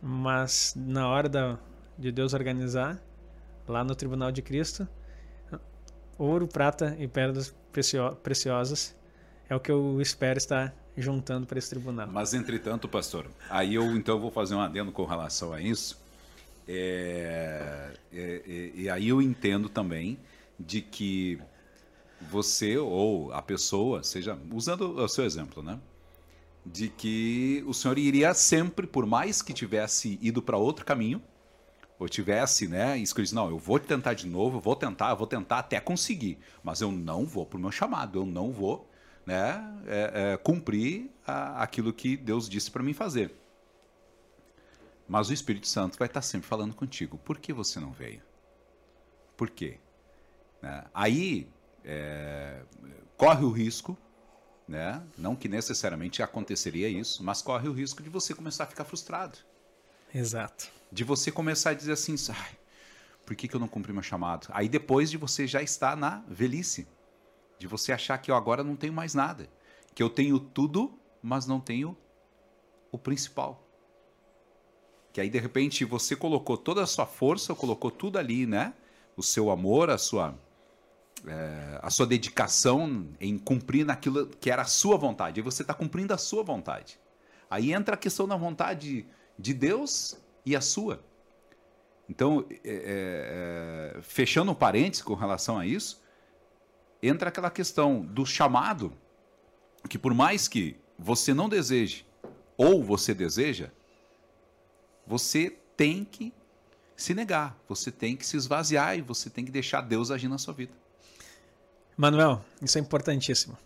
Mas na hora da, de Deus organizar, lá no tribunal de Cristo, ouro, prata e pedras precio preciosas é o que eu espero estar juntando para esse tribunal. Mas, entretanto, pastor, aí eu então vou fazer um adendo com relação a isso. É, é, é, e aí eu entendo também de que você ou a pessoa, seja usando o seu exemplo, né? De que o senhor iria sempre, por mais que tivesse ido para outro caminho, ou tivesse, né, escrito, não, eu vou tentar de novo, eu vou tentar, eu vou tentar até conseguir, mas eu não vou para o meu chamado, eu não vou né, é, é, cumprir a, aquilo que Deus disse para mim fazer. Mas o Espírito Santo vai estar sempre falando contigo. Por que você não veio? Por quê? Né? Aí é, corre o risco, né? não que necessariamente aconteceria isso, mas corre o risco de você começar a ficar frustrado. Exato. De você começar a dizer assim, por que, que eu não cumpri meu chamado? Aí depois de você já estar na velhice de você achar que eu agora não tenho mais nada, que eu tenho tudo, mas não tenho o principal. Que aí de repente você colocou toda a sua força, colocou tudo ali, né? O seu amor, a sua é, a sua dedicação em cumprir naquilo que era a sua vontade. E você está cumprindo a sua vontade. Aí entra a questão da vontade de Deus e a sua. Então, é, é, fechando um parênteses com relação a isso, entra aquela questão do chamado, que por mais que você não deseje, ou você deseja, você tem que se negar, você tem que se esvaziar e você tem que deixar Deus agir na sua vida. Manuel, isso é importantíssimo.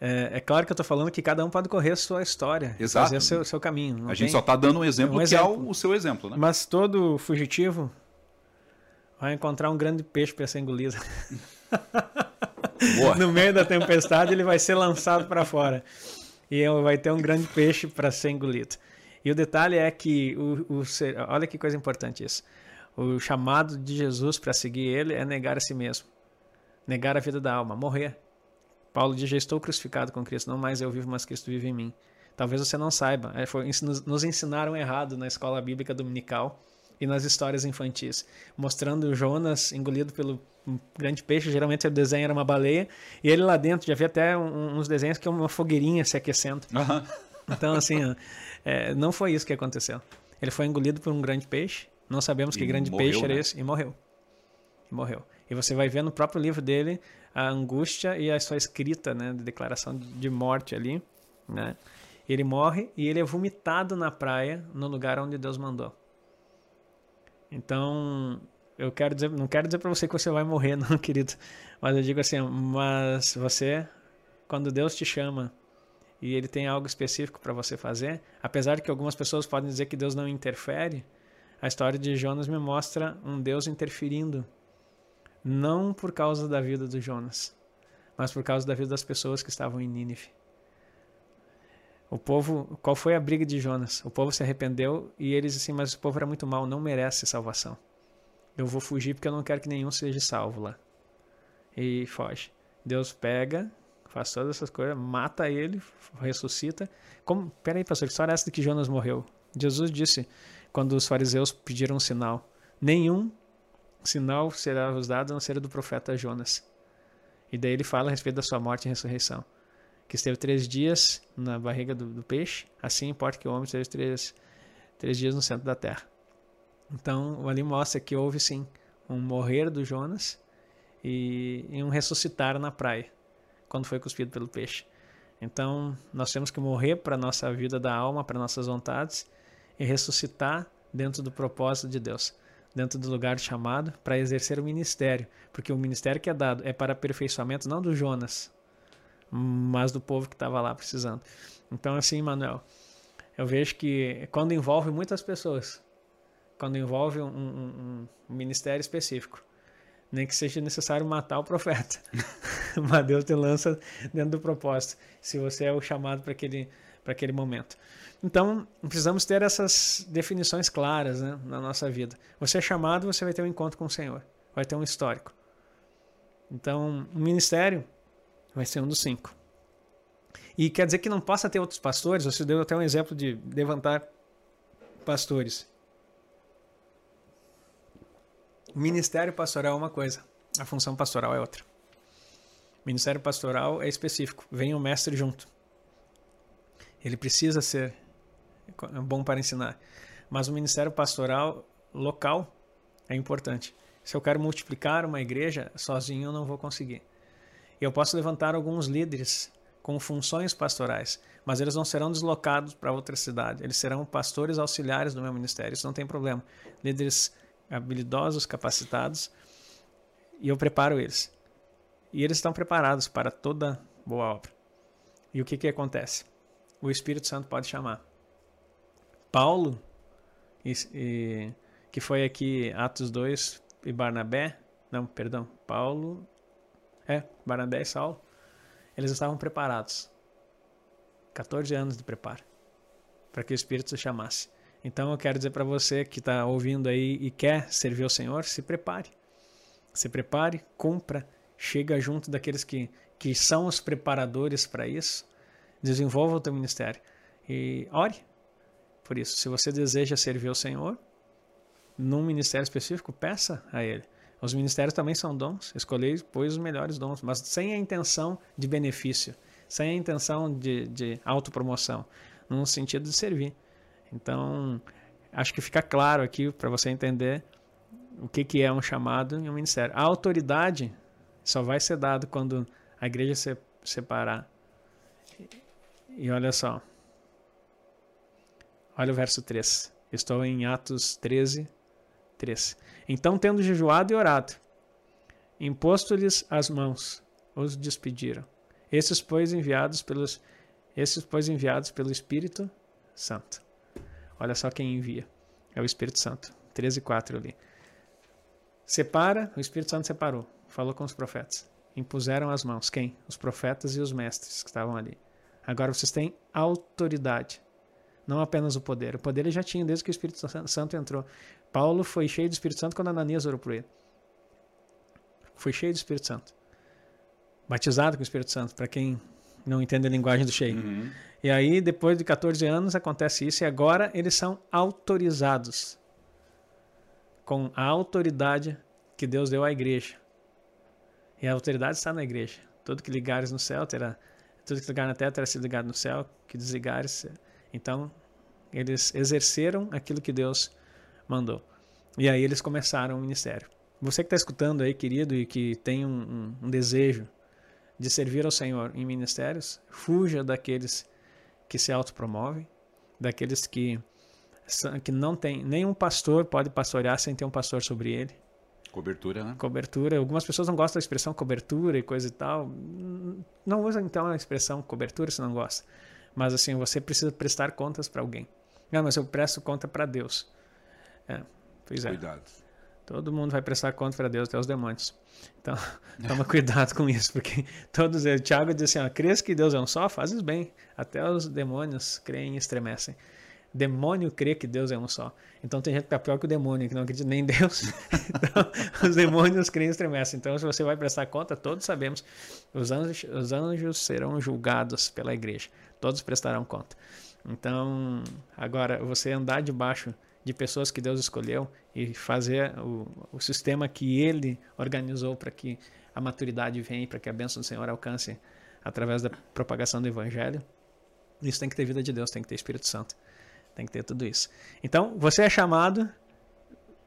É, é claro que eu estou falando que cada um pode correr a sua história, Exato. fazer o seu, seu caminho. a tem... gente só está dando um exemplo, um exemplo que é o, o, seu exemplo. Né? Mas todo fugitivo vai encontrar um grande peixe para ser engolido. [LAUGHS] no meio da tempestade, ele vai ser lançado para fora. E vai ter um grande peixe para ser engolido. E o detalhe é que, o, o, olha que coisa importante isso. O chamado de Jesus para seguir ele é negar a si mesmo. Negar a vida da alma, morrer. Paulo diz: Já estou crucificado com Cristo, não mais eu vivo, mas Cristo vive em mim. Talvez você não saiba. É, foi, nos ensinaram errado na escola bíblica dominical e nas histórias infantis, mostrando Jonas engolido pelo grande peixe, geralmente o desenho era uma baleia, e ele lá dentro, já vi até uns desenhos que é uma fogueirinha se aquecendo. Uhum. Então, assim, é, não foi isso que aconteceu. Ele foi engolido por um grande peixe, não sabemos e que grande morreu, peixe era né? esse, e morreu. E morreu. E você vai ver no próprio livro dele a angústia e a sua escrita, né, de declaração de morte ali, né? Ele morre e ele é vomitado na praia, no lugar onde Deus mandou. Então, eu quero dizer, não quero dizer para você que você vai morrer, [LAUGHS] não, querido. Mas eu digo assim, mas você, quando Deus te chama e Ele tem algo específico para você fazer, apesar de que algumas pessoas podem dizer que Deus não interfere, a história de Jonas me mostra um Deus interferindo, não por causa da vida do Jonas, mas por causa da vida das pessoas que estavam em Nínive. O povo, qual foi a briga de Jonas? O povo se arrependeu e eles assim, mas o povo era muito mal, não merece salvação. Eu vou fugir porque eu não quero que nenhum seja salvo lá. E foge. Deus pega, faz todas essas coisas, mata ele, ressuscita. Como, peraí, pastor, que história é essa de que Jonas morreu? Jesus disse, quando os fariseus pediram um sinal, nenhum sinal será vos dado a não ser do profeta Jonas. E daí ele fala a respeito da sua morte e ressurreição. Que esteve três dias na barriga do, do peixe, assim importa que o homem esteja três, três dias no centro da terra. Então, ali mostra que houve sim um morrer do Jonas e, e um ressuscitar na praia, quando foi cuspido pelo peixe. Então, nós temos que morrer para nossa vida da alma, para nossas vontades, e ressuscitar dentro do propósito de Deus dentro do lugar chamado para exercer o ministério, porque o ministério que é dado é para aperfeiçoamento não do Jonas, mas do povo que estava lá precisando. Então, assim, Manuel, eu vejo que quando envolve muitas pessoas, quando envolve um, um, um ministério específico, nem que seja necessário matar o profeta, [LAUGHS] mas Deus te lança dentro do propósito, se você é o chamado para aquele, aquele momento. Então, precisamos ter essas definições claras né, na nossa vida. Você é chamado, você vai ter um encontro com o Senhor, vai ter um histórico. Então, o ministério vai ser um dos cinco. E quer dizer que não possa ter outros pastores? Você deu até um exemplo de levantar pastores. Ministério pastoral é uma coisa, a função pastoral é outra. Ministério pastoral é específico, vem o mestre junto. Ele precisa ser é bom para ensinar. Mas o ministério pastoral local é importante. Se eu quero multiplicar uma igreja, sozinho eu não vou conseguir. Eu posso levantar alguns líderes com funções pastorais, mas eles não serão deslocados para outra cidade. Eles serão pastores auxiliares do meu ministério. Isso não tem problema. Líderes habilidosos, capacitados, e eu preparo eles. E eles estão preparados para toda boa obra. E o que, que acontece? O Espírito Santo pode chamar. Paulo, e, e, que foi aqui Atos 2 e Barnabé, não, perdão, Paulo, é, Barnabé e Saulo, eles estavam preparados. 14 anos de preparo para que o Espírito se chamasse. Então eu quero dizer para você que está ouvindo aí e quer servir ao Senhor, se prepare. Se prepare, cumpra, chega junto daqueles que, que são os preparadores para isso, desenvolva o teu ministério e ore, por isso, se você deseja servir ao Senhor, num ministério específico, peça a Ele. Os ministérios também são dons, escolhei, pois, os melhores dons, mas sem a intenção de benefício, sem a intenção de, de autopromoção, no sentido de servir. Então, acho que fica claro aqui para você entender o que, que é um chamado e um ministério. A autoridade só vai ser dada quando a igreja se separar. E olha só, Olha o verso 3. Estou em Atos 13, 3. Então, tendo jejuado e orado, imposto-lhes as mãos, os despediram. Esses, pois, enviados pelos esses, pois, enviados pelo Espírito Santo. Olha só quem envia. É o Espírito Santo. 13 4 ali. Separa, o Espírito Santo separou. Falou com os profetas. Impuseram as mãos. Quem? Os profetas e os mestres que estavam ali. Agora vocês têm autoridade não apenas o poder. O poder ele já tinha desde que o Espírito Santo entrou. Paulo foi cheio do Espírito Santo quando Ananias orou por ele. Foi cheio do Espírito Santo. Batizado com o Espírito Santo, para quem não entende a linguagem do cheio. Uhum. E aí, depois de 14 anos, acontece isso e agora eles são autorizados com a autoridade que Deus deu à igreja. E a autoridade está na igreja. Tudo que ligares no céu terá, tudo que ligar na terra terá sido ligado no céu, que desligares então, eles exerceram aquilo que Deus mandou. E aí eles começaram o ministério. Você que está escutando aí, querido, e que tem um, um, um, desejo de servir ao Senhor em ministérios, fuja daqueles que se autopromovem, daqueles que, que não tem. Nenhum pastor pode pastorear sem ter um pastor sobre ele. Cobertura, né? Cobertura. Algumas pessoas não gostam da expressão cobertura e coisa e tal. Não usa então a expressão cobertura se não gosta. Mas assim, você precisa prestar contas para alguém. Ah, mas eu presto conta para Deus. É, pois é. Cuidado. Todo mundo vai prestar conta para Deus, até os demônios. Então, [LAUGHS] toma cuidado com isso, porque todos eles, Tiago diz assim, crês que Deus é um só, fazes bem. Até os demônios creem e estremecem. Demônio crê que Deus é um só. Então tem gente que tá pior que o demônio, que não acredita nem em Deus. [LAUGHS] então, os demônios creem e estremecem. Então, se você vai prestar conta, todos sabemos, os anjos, os anjos serão julgados pela igreja. Todos prestarão conta. Então, agora, você andar debaixo de pessoas que Deus escolheu e fazer o, o sistema que Ele organizou para que a maturidade venha, para que a bênção do Senhor alcance através da propagação do Evangelho, isso tem que ter vida de Deus, tem que ter Espírito Santo. Tem que ter tudo isso. Então, você é chamado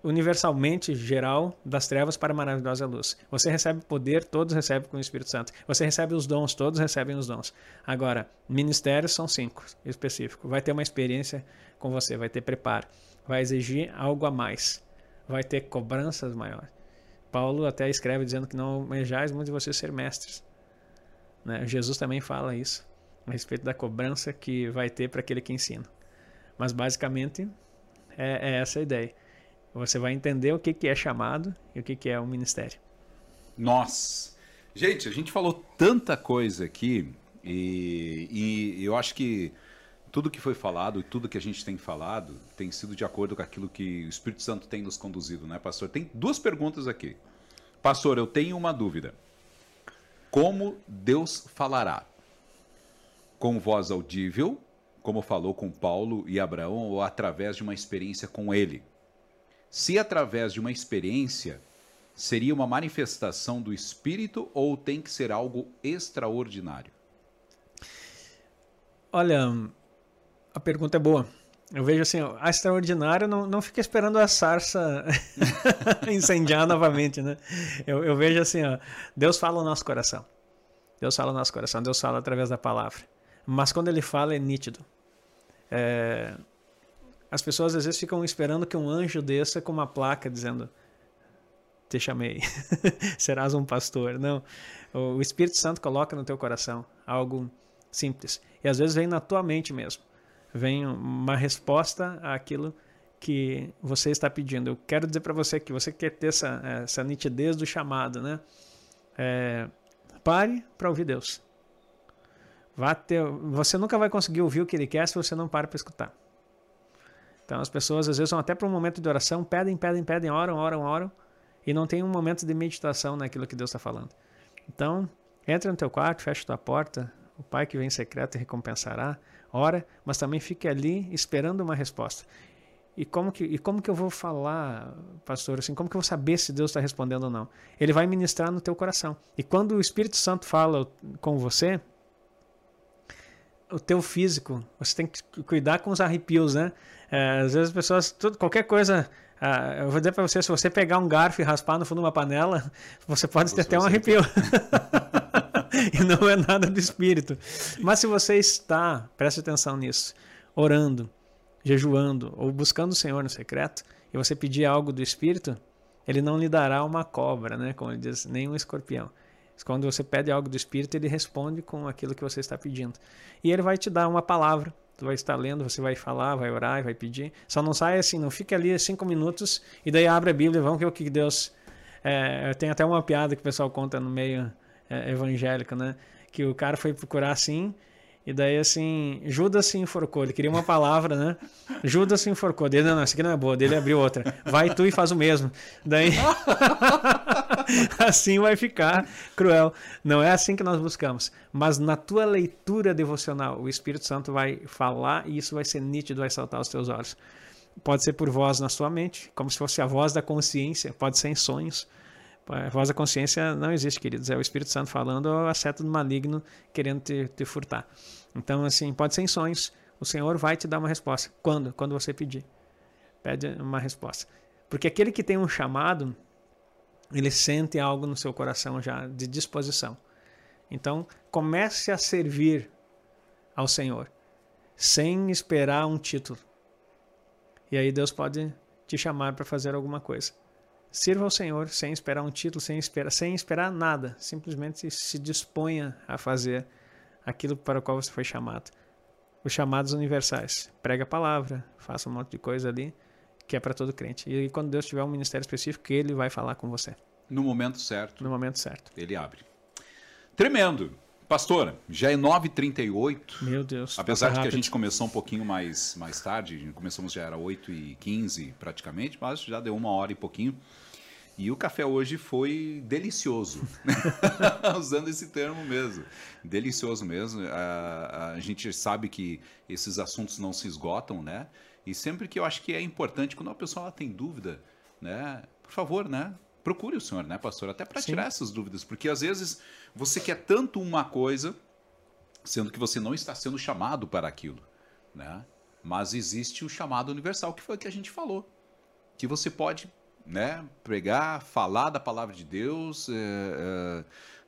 universalmente geral das trevas para a maravilhosa luz. Você recebe poder, todos recebem com o Espírito Santo. Você recebe os dons, todos recebem os dons. Agora, ministérios são cinco específicos. Vai ter uma experiência com você, vai ter preparo, vai exigir algo a mais, vai ter cobranças maiores. Paulo até escreve dizendo que não almejais muito de vocês ser mestres. Né? Jesus também fala isso a respeito da cobrança que vai ter para aquele que ensina. Mas basicamente é, é, essa a ideia. Você vai entender o que, que é chamado e o que, que é o ministério. Nossa! Gente, a gente falou tanta coisa aqui e, e eu acho que tudo que foi falado e tudo que a gente tem falado tem sido de acordo com aquilo que o Espírito Santo tem nos conduzido, né, pastor? Tem duas perguntas aqui. Pastor, eu tenho uma dúvida. Como Deus falará? Com voz audível como falou com Paulo e Abraão, ou através de uma experiência com ele. Se através de uma experiência, seria uma manifestação do Espírito ou tem que ser algo extraordinário? Olha, a pergunta é boa. Eu vejo assim, a extraordinário não, não fica esperando a sarça [LAUGHS] incendiar novamente, né? Eu, eu vejo assim, ó, Deus fala no nosso coração. Deus fala no nosso coração, Deus fala através da palavra. Mas quando ele fala é nítido. É, as pessoas às vezes ficam esperando que um anjo desça com uma placa dizendo: Te chamei, [LAUGHS] serás um pastor. Não. O Espírito Santo coloca no teu coração algo simples. E às vezes vem na tua mente mesmo. Vem uma resposta àquilo que você está pedindo. Eu quero dizer para você que você quer ter essa, essa nitidez do chamado, né? É, pare para ouvir Deus. Vá ter, você nunca vai conseguir ouvir o que ele quer se você não para para escutar. Então as pessoas às vezes vão até para um momento de oração, pedem, pedem, pedem, oram, oram, oram, e não tem um momento de meditação naquilo que Deus está falando. Então, entra no teu quarto, fecha tua porta, o Pai que vem em secreto recompensará, ora, mas também fique ali esperando uma resposta. E como que, e como que eu vou falar, pastor, assim, como que eu vou saber se Deus está respondendo ou não? Ele vai ministrar no teu coração. E quando o Espírito Santo fala com você, o teu físico. Você tem que cuidar com os arrepios, né? É, às vezes as pessoas, tudo, qualquer coisa, ah, eu vou dizer para você, se você pegar um garfo e raspar no fundo de uma panela, [LAUGHS] você pode ter até um arrepio. [LAUGHS] [LAUGHS] e não é nada do espírito. Mas se você está, preste atenção nisso, orando, jejuando ou buscando o Senhor no secreto, e você pedir algo do espírito, ele não lhe dará uma cobra, né? Como ele diz, nem um escorpião. Quando você pede algo do Espírito, ele responde com aquilo que você está pedindo. E ele vai te dar uma palavra. Tu vai estar lendo, você vai falar, vai orar, vai pedir. Só não sai assim, não fica ali cinco minutos e daí abre a Bíblia vamos ver o que Deus. É, tem até uma piada que o pessoal conta no meio é, evangélico, né? Que o cara foi procurar assim e daí, assim, Judas se enforcou. Ele queria uma palavra, né? Judas se enforcou. Dele, não, não, isso aqui não é boa. Dele abriu outra. Vai tu e faz o mesmo. Daí, [LAUGHS] assim vai ficar cruel. Não é assim que nós buscamos. Mas na tua leitura devocional, o Espírito Santo vai falar e isso vai ser nítido, vai saltar aos teus olhos. Pode ser por voz na sua mente, como se fosse a voz da consciência. Pode ser em sonhos. A voz da consciência não existe, queridos. É o Espírito Santo falando ou a seta do maligno querendo te, te furtar. Então, assim, pode ser em sonhos. O Senhor vai te dar uma resposta. Quando? Quando você pedir. Pede uma resposta. Porque aquele que tem um chamado, ele sente algo no seu coração já de disposição. Então, comece a servir ao Senhor, sem esperar um título. E aí Deus pode te chamar para fazer alguma coisa. Sirva ao Senhor sem esperar um título, sem esperar, sem esperar nada. Simplesmente se disponha a fazer aquilo para o qual você foi chamado. Os chamados universais. Prega a palavra, faça um monte de coisa ali que é para todo crente. E quando Deus tiver um ministério específico, ele vai falar com você. No momento certo. No momento certo. Ele abre. Tremendo. Pastor, já é 9h38. Meu Deus. Apesar de que a gente começou um pouquinho mais, mais tarde, começamos já era 8h15 praticamente, mas já deu uma hora e pouquinho. E o café hoje foi delicioso, [LAUGHS] usando esse termo mesmo. Delicioso mesmo. A, a, gente sabe que esses assuntos não se esgotam, né? E sempre que eu acho que é importante, quando a pessoa tem dúvida, né? Por favor, né? Procure o senhor, né, pastor? Até para tirar essas dúvidas, porque às vezes você quer tanto uma coisa, sendo que você não está sendo chamado para aquilo, né? Mas existe o chamado universal, que foi o que a gente falou. Que você pode né? Pregar, falar da palavra de Deus, é,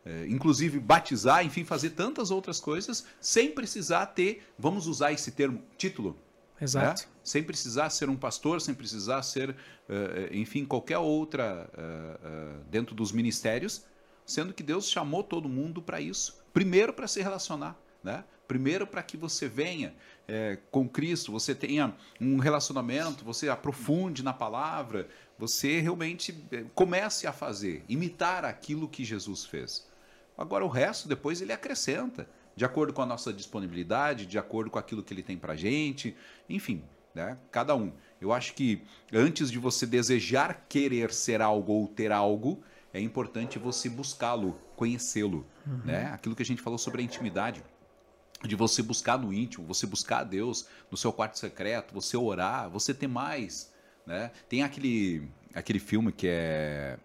é, inclusive batizar, enfim, fazer tantas outras coisas sem precisar ter, vamos usar esse termo, título. Exato. Né? Sem precisar ser um pastor, sem precisar ser, é, é, enfim, qualquer outra é, dentro dos ministérios, sendo que Deus chamou todo mundo para isso. Primeiro para se relacionar, né? Primeiro para que você venha é, com Cristo, você tenha um relacionamento, você aprofunde na palavra, você realmente comece a fazer, imitar aquilo que Jesus fez. Agora o resto depois ele acrescenta, de acordo com a nossa disponibilidade, de acordo com aquilo que ele tem para gente, enfim, né? Cada um. Eu acho que antes de você desejar querer ser algo ou ter algo, é importante você buscá-lo, conhecê-lo, uhum. né? Aquilo que a gente falou sobre a intimidade de você buscar no íntimo, você buscar a Deus no seu quarto secreto, você orar, você ter mais, né? Tem aquele aquele filme que é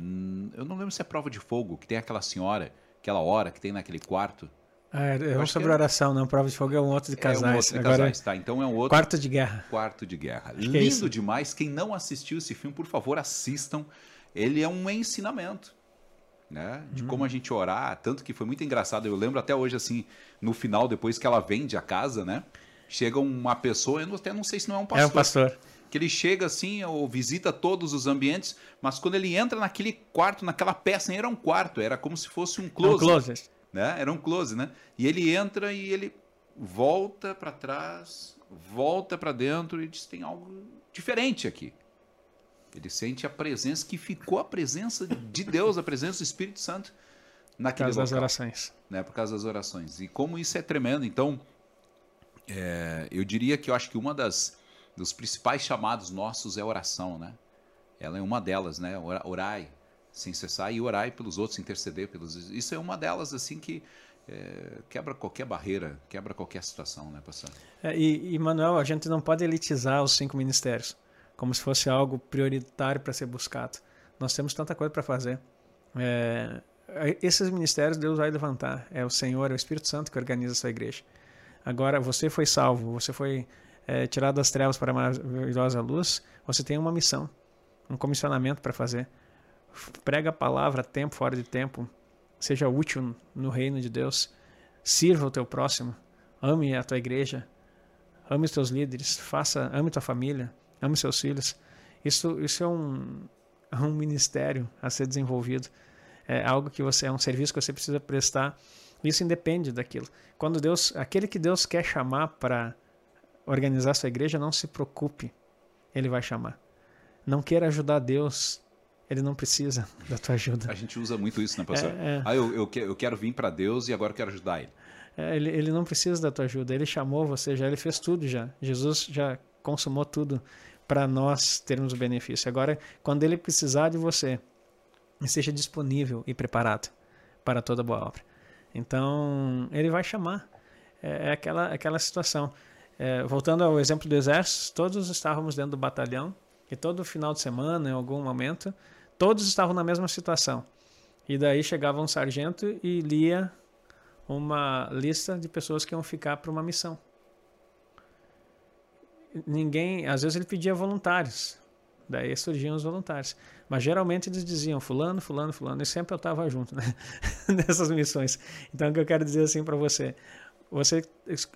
hum, eu não lembro se é Prova de Fogo, que tem aquela senhora, aquela hora que tem naquele quarto. Ah, é um sobre é... oração, não. Prova de Fogo é um outro de casais. É um outro de Agora, casais, tá. Então é um outro. Quarto de Guerra. Quarto de Guerra. Acho é Lindo é demais. Quem não assistiu esse filme, por favor, assistam. Ele é um ensinamento né? De uhum. como a gente orar, tanto que foi muito engraçado. Eu lembro até hoje, assim, no final, depois que ela vende a casa, né? Chega uma pessoa, eu até não sei se não é um pastor. É um pastor. Que ele chega assim, ou visita todos os ambientes, mas quando ele entra naquele quarto, naquela peça, nem era um quarto, era como se fosse um closet. Um closet. Né? Era um closet, né? E ele entra e ele volta para trás, volta para dentro e diz: tem algo diferente aqui. Ele sente a presença que ficou a presença de Deus, a presença do Espírito Santo naquele Por causa local, das orações. Né, por causa das orações. E como isso é tremendo. Então, é, eu diria que eu acho que uma das dos principais chamados nossos é a oração, né? Ela é uma delas, né? Orai sem cessar e orai pelos outros, interceder pelos. Isso é uma delas assim que é, quebra qualquer barreira, quebra qualquer situação, né, pastor? É, e, e Manuel, a gente não pode elitizar os cinco ministérios como se fosse algo prioritário para ser buscado. Nós temos tanta coisa para fazer. É, esses ministérios Deus vai levantar. É o Senhor, é o Espírito Santo que organiza essa igreja. Agora, você foi salvo, você foi é, tirado das trevas para a maravilhosa luz, você tem uma missão, um comissionamento para fazer. Prega a palavra tempo, fora de tempo. Seja útil no reino de Deus. Sirva o teu próximo. Ame a tua igreja. Ame os teus líderes. Faça, ame tua família ame seus filhos. Isso, isso é um, é um ministério a ser desenvolvido. É algo que você é um serviço que você precisa prestar. Isso independe daquilo. Quando Deus, aquele que Deus quer chamar para organizar sua igreja, não se preocupe, ele vai chamar. Não queira ajudar Deus, ele não precisa da tua ajuda. A gente usa muito isso, né, pastor? É, é. Ah, eu, eu, eu quero vir para Deus e agora eu quero ajudar ele. É, ele. Ele não precisa da tua ajuda, ele chamou você já, ele fez tudo já. Jesus já consumou tudo para nós termos o benefício. Agora, quando ele precisar de você, esteja disponível e preparado para toda boa obra. Então, ele vai chamar. É, é aquela, aquela situação. É, voltando ao exemplo do exército, todos estávamos dentro do batalhão e todo final de semana, em algum momento, todos estavam na mesma situação. E daí chegava um sargento e lia uma lista de pessoas que iam ficar para uma missão ninguém, às vezes ele pedia voluntários. Daí surgiam os voluntários. Mas geralmente eles diziam fulano, fulano, fulano, e sempre eu estava junto né? [LAUGHS] nessas missões. Então o que eu quero dizer assim para você, você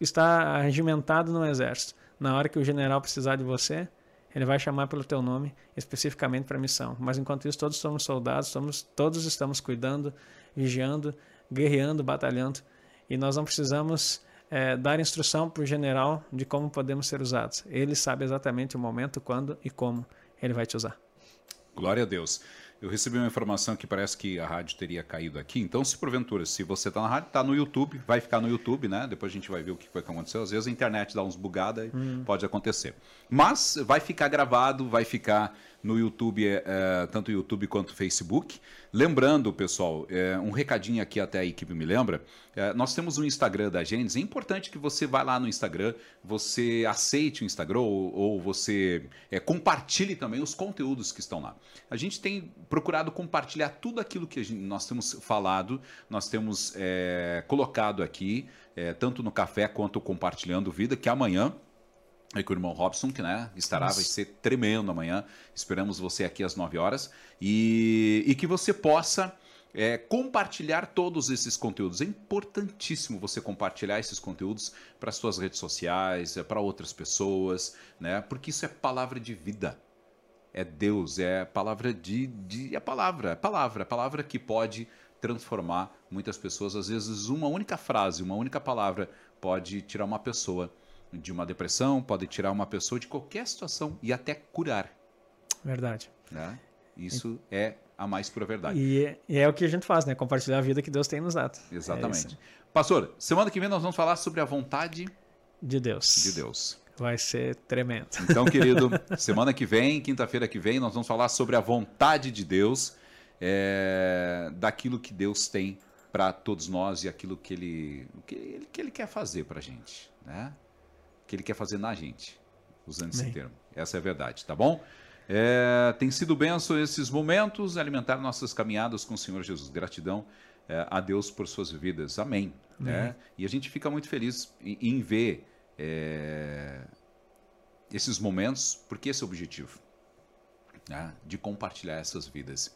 está regimentado no exército. Na hora que o general precisar de você, ele vai chamar pelo teu nome especificamente para a missão. Mas enquanto isso, todos somos soldados, somos, todos estamos cuidando, vigiando, guerreando, batalhando. E nós não precisamos é, dar instrução para o general de como podemos ser usados. Ele sabe exatamente o momento, quando e como ele vai te usar. Glória a Deus. Eu recebi uma informação que parece que a rádio teria caído aqui. Então, se porventura, se você está na rádio, está no YouTube, vai ficar no YouTube, né? Depois a gente vai ver o que foi que aconteceu. Às vezes a internet dá uns bugadas, hum. pode acontecer. Mas vai ficar gravado, vai ficar no YouTube, é, tanto YouTube quanto Facebook. Lembrando, pessoal, é, um recadinho aqui até a equipe me lembra. É, nós temos um Instagram da Gênesis. É importante que você vá lá no Instagram, você aceite o Instagram ou, ou você é, compartilhe também os conteúdos que estão lá. A gente tem procurado compartilhar tudo aquilo que gente, nós temos falado, nós temos é, colocado aqui, é, tanto no café quanto compartilhando vida, que amanhã aí com o irmão Robson, que né, estará, Nossa. vai ser tremendo amanhã. Esperamos você aqui às 9 horas. E, e que você possa é, compartilhar todos esses conteúdos. É importantíssimo você compartilhar esses conteúdos para suas redes sociais, é, para outras pessoas, né? Porque isso é palavra de vida. É Deus, é palavra de, de é palavra, é palavra, é palavra que pode transformar muitas pessoas. Às vezes uma única frase, uma única palavra pode tirar uma pessoa de uma depressão, pode tirar uma pessoa de qualquer situação e até curar. Verdade. Né? Isso e... é a mais pura verdade. E, é, e, é o que a gente faz, né? Compartilhar a vida que Deus tem nos dado. É Exatamente. É Pastor, semana que vem nós vamos falar sobre a vontade de Deus. De Deus. Vai ser tremendo. Então, [LAUGHS] querido, semana que vem, quinta-feira que vem, nós vamos falar sobre a vontade de Deus, é, daquilo que Deus tem para todos nós e aquilo que Ele, que ele, que ele quer fazer para a gente, né? Que Ele quer fazer na gente, usando Bem. esse termo. Essa é a verdade, tá bom? É, tem sido benção esses momentos, alimentar nossas caminhadas com o Senhor Jesus. Gratidão é, a Deus por suas vidas. Amém. Né? E a gente fica muito feliz em, em ver é, esses momentos, porque esse é o objetivo né? de compartilhar essas vidas.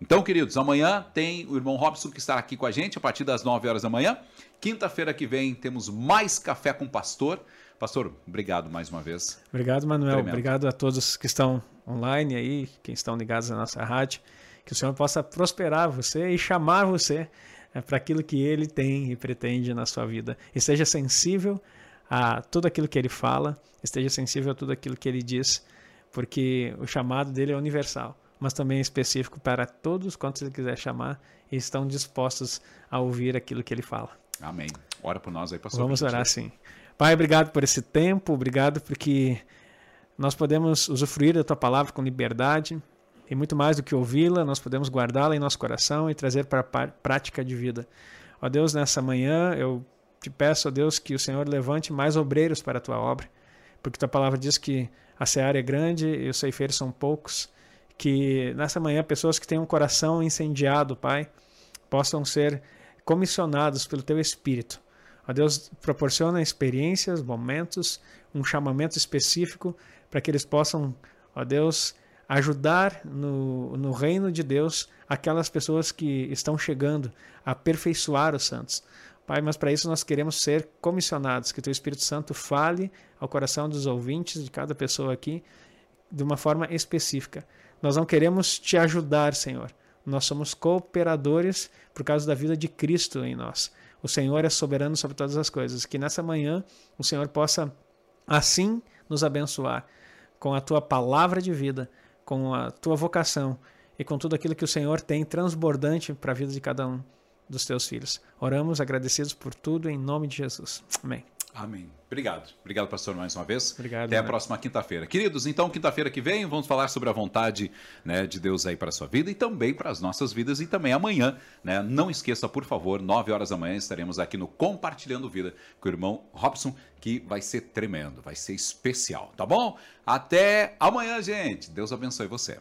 Então, queridos, amanhã tem o irmão Robson que estará aqui com a gente a partir das 9 horas da manhã. Quinta-feira que vem temos mais Café com o Pastor. Pastor, obrigado mais uma vez. Obrigado, Manuel. Tremendo. Obrigado a todos que estão online aí, quem estão ligados na nossa rádio. Que o Senhor possa prosperar você e chamar você é, para aquilo que Ele tem e pretende na sua vida. E seja sensível a tudo aquilo que Ele fala, esteja sensível a tudo aquilo que Ele diz, porque o chamado dele é universal, mas também é específico para todos quantos Ele quiser chamar e estão dispostos a ouvir aquilo que Ele fala. Amém. Ora por nós aí, pastor. Vamos orar sim. Pai, obrigado por esse tempo, obrigado porque nós podemos usufruir da tua palavra com liberdade e muito mais do que ouvi-la, nós podemos guardá-la em nosso coração e trazer para a prática de vida. Ó Deus, nessa manhã eu te peço, ó Deus, que o Senhor levante mais obreiros para a tua obra, porque tua palavra diz que a seara é grande e os ceifeiros são poucos, que nessa manhã pessoas que têm um coração incendiado, Pai, possam ser comissionados pelo teu Espírito Deus, proporciona experiências, momentos, um chamamento específico para que eles possam, ó Deus, ajudar no, no reino de Deus aquelas pessoas que estão chegando a aperfeiçoar os santos. Pai, mas para isso nós queremos ser comissionados, que o Teu Espírito Santo fale ao coração dos ouvintes, de cada pessoa aqui, de uma forma específica. Nós não queremos te ajudar, Senhor. Nós somos cooperadores por causa da vida de Cristo em nós. O Senhor é soberano sobre todas as coisas. Que nessa manhã o Senhor possa assim nos abençoar com a tua palavra de vida, com a tua vocação e com tudo aquilo que o Senhor tem transbordante para a vida de cada um dos teus filhos. Oramos agradecidos por tudo em nome de Jesus. Amém. Amém. Obrigado. Obrigado, pastor, mais uma vez. Obrigado. Até a próxima quinta-feira. Queridos, então, quinta-feira que vem, vamos falar sobre a vontade né, de Deus aí para a sua vida e também para as nossas vidas. E também amanhã, né, não esqueça, por favor, 9 horas da manhã estaremos aqui no Compartilhando Vida com o irmão Robson, que vai ser tremendo, vai ser especial, tá bom? Até amanhã, gente. Deus abençoe você.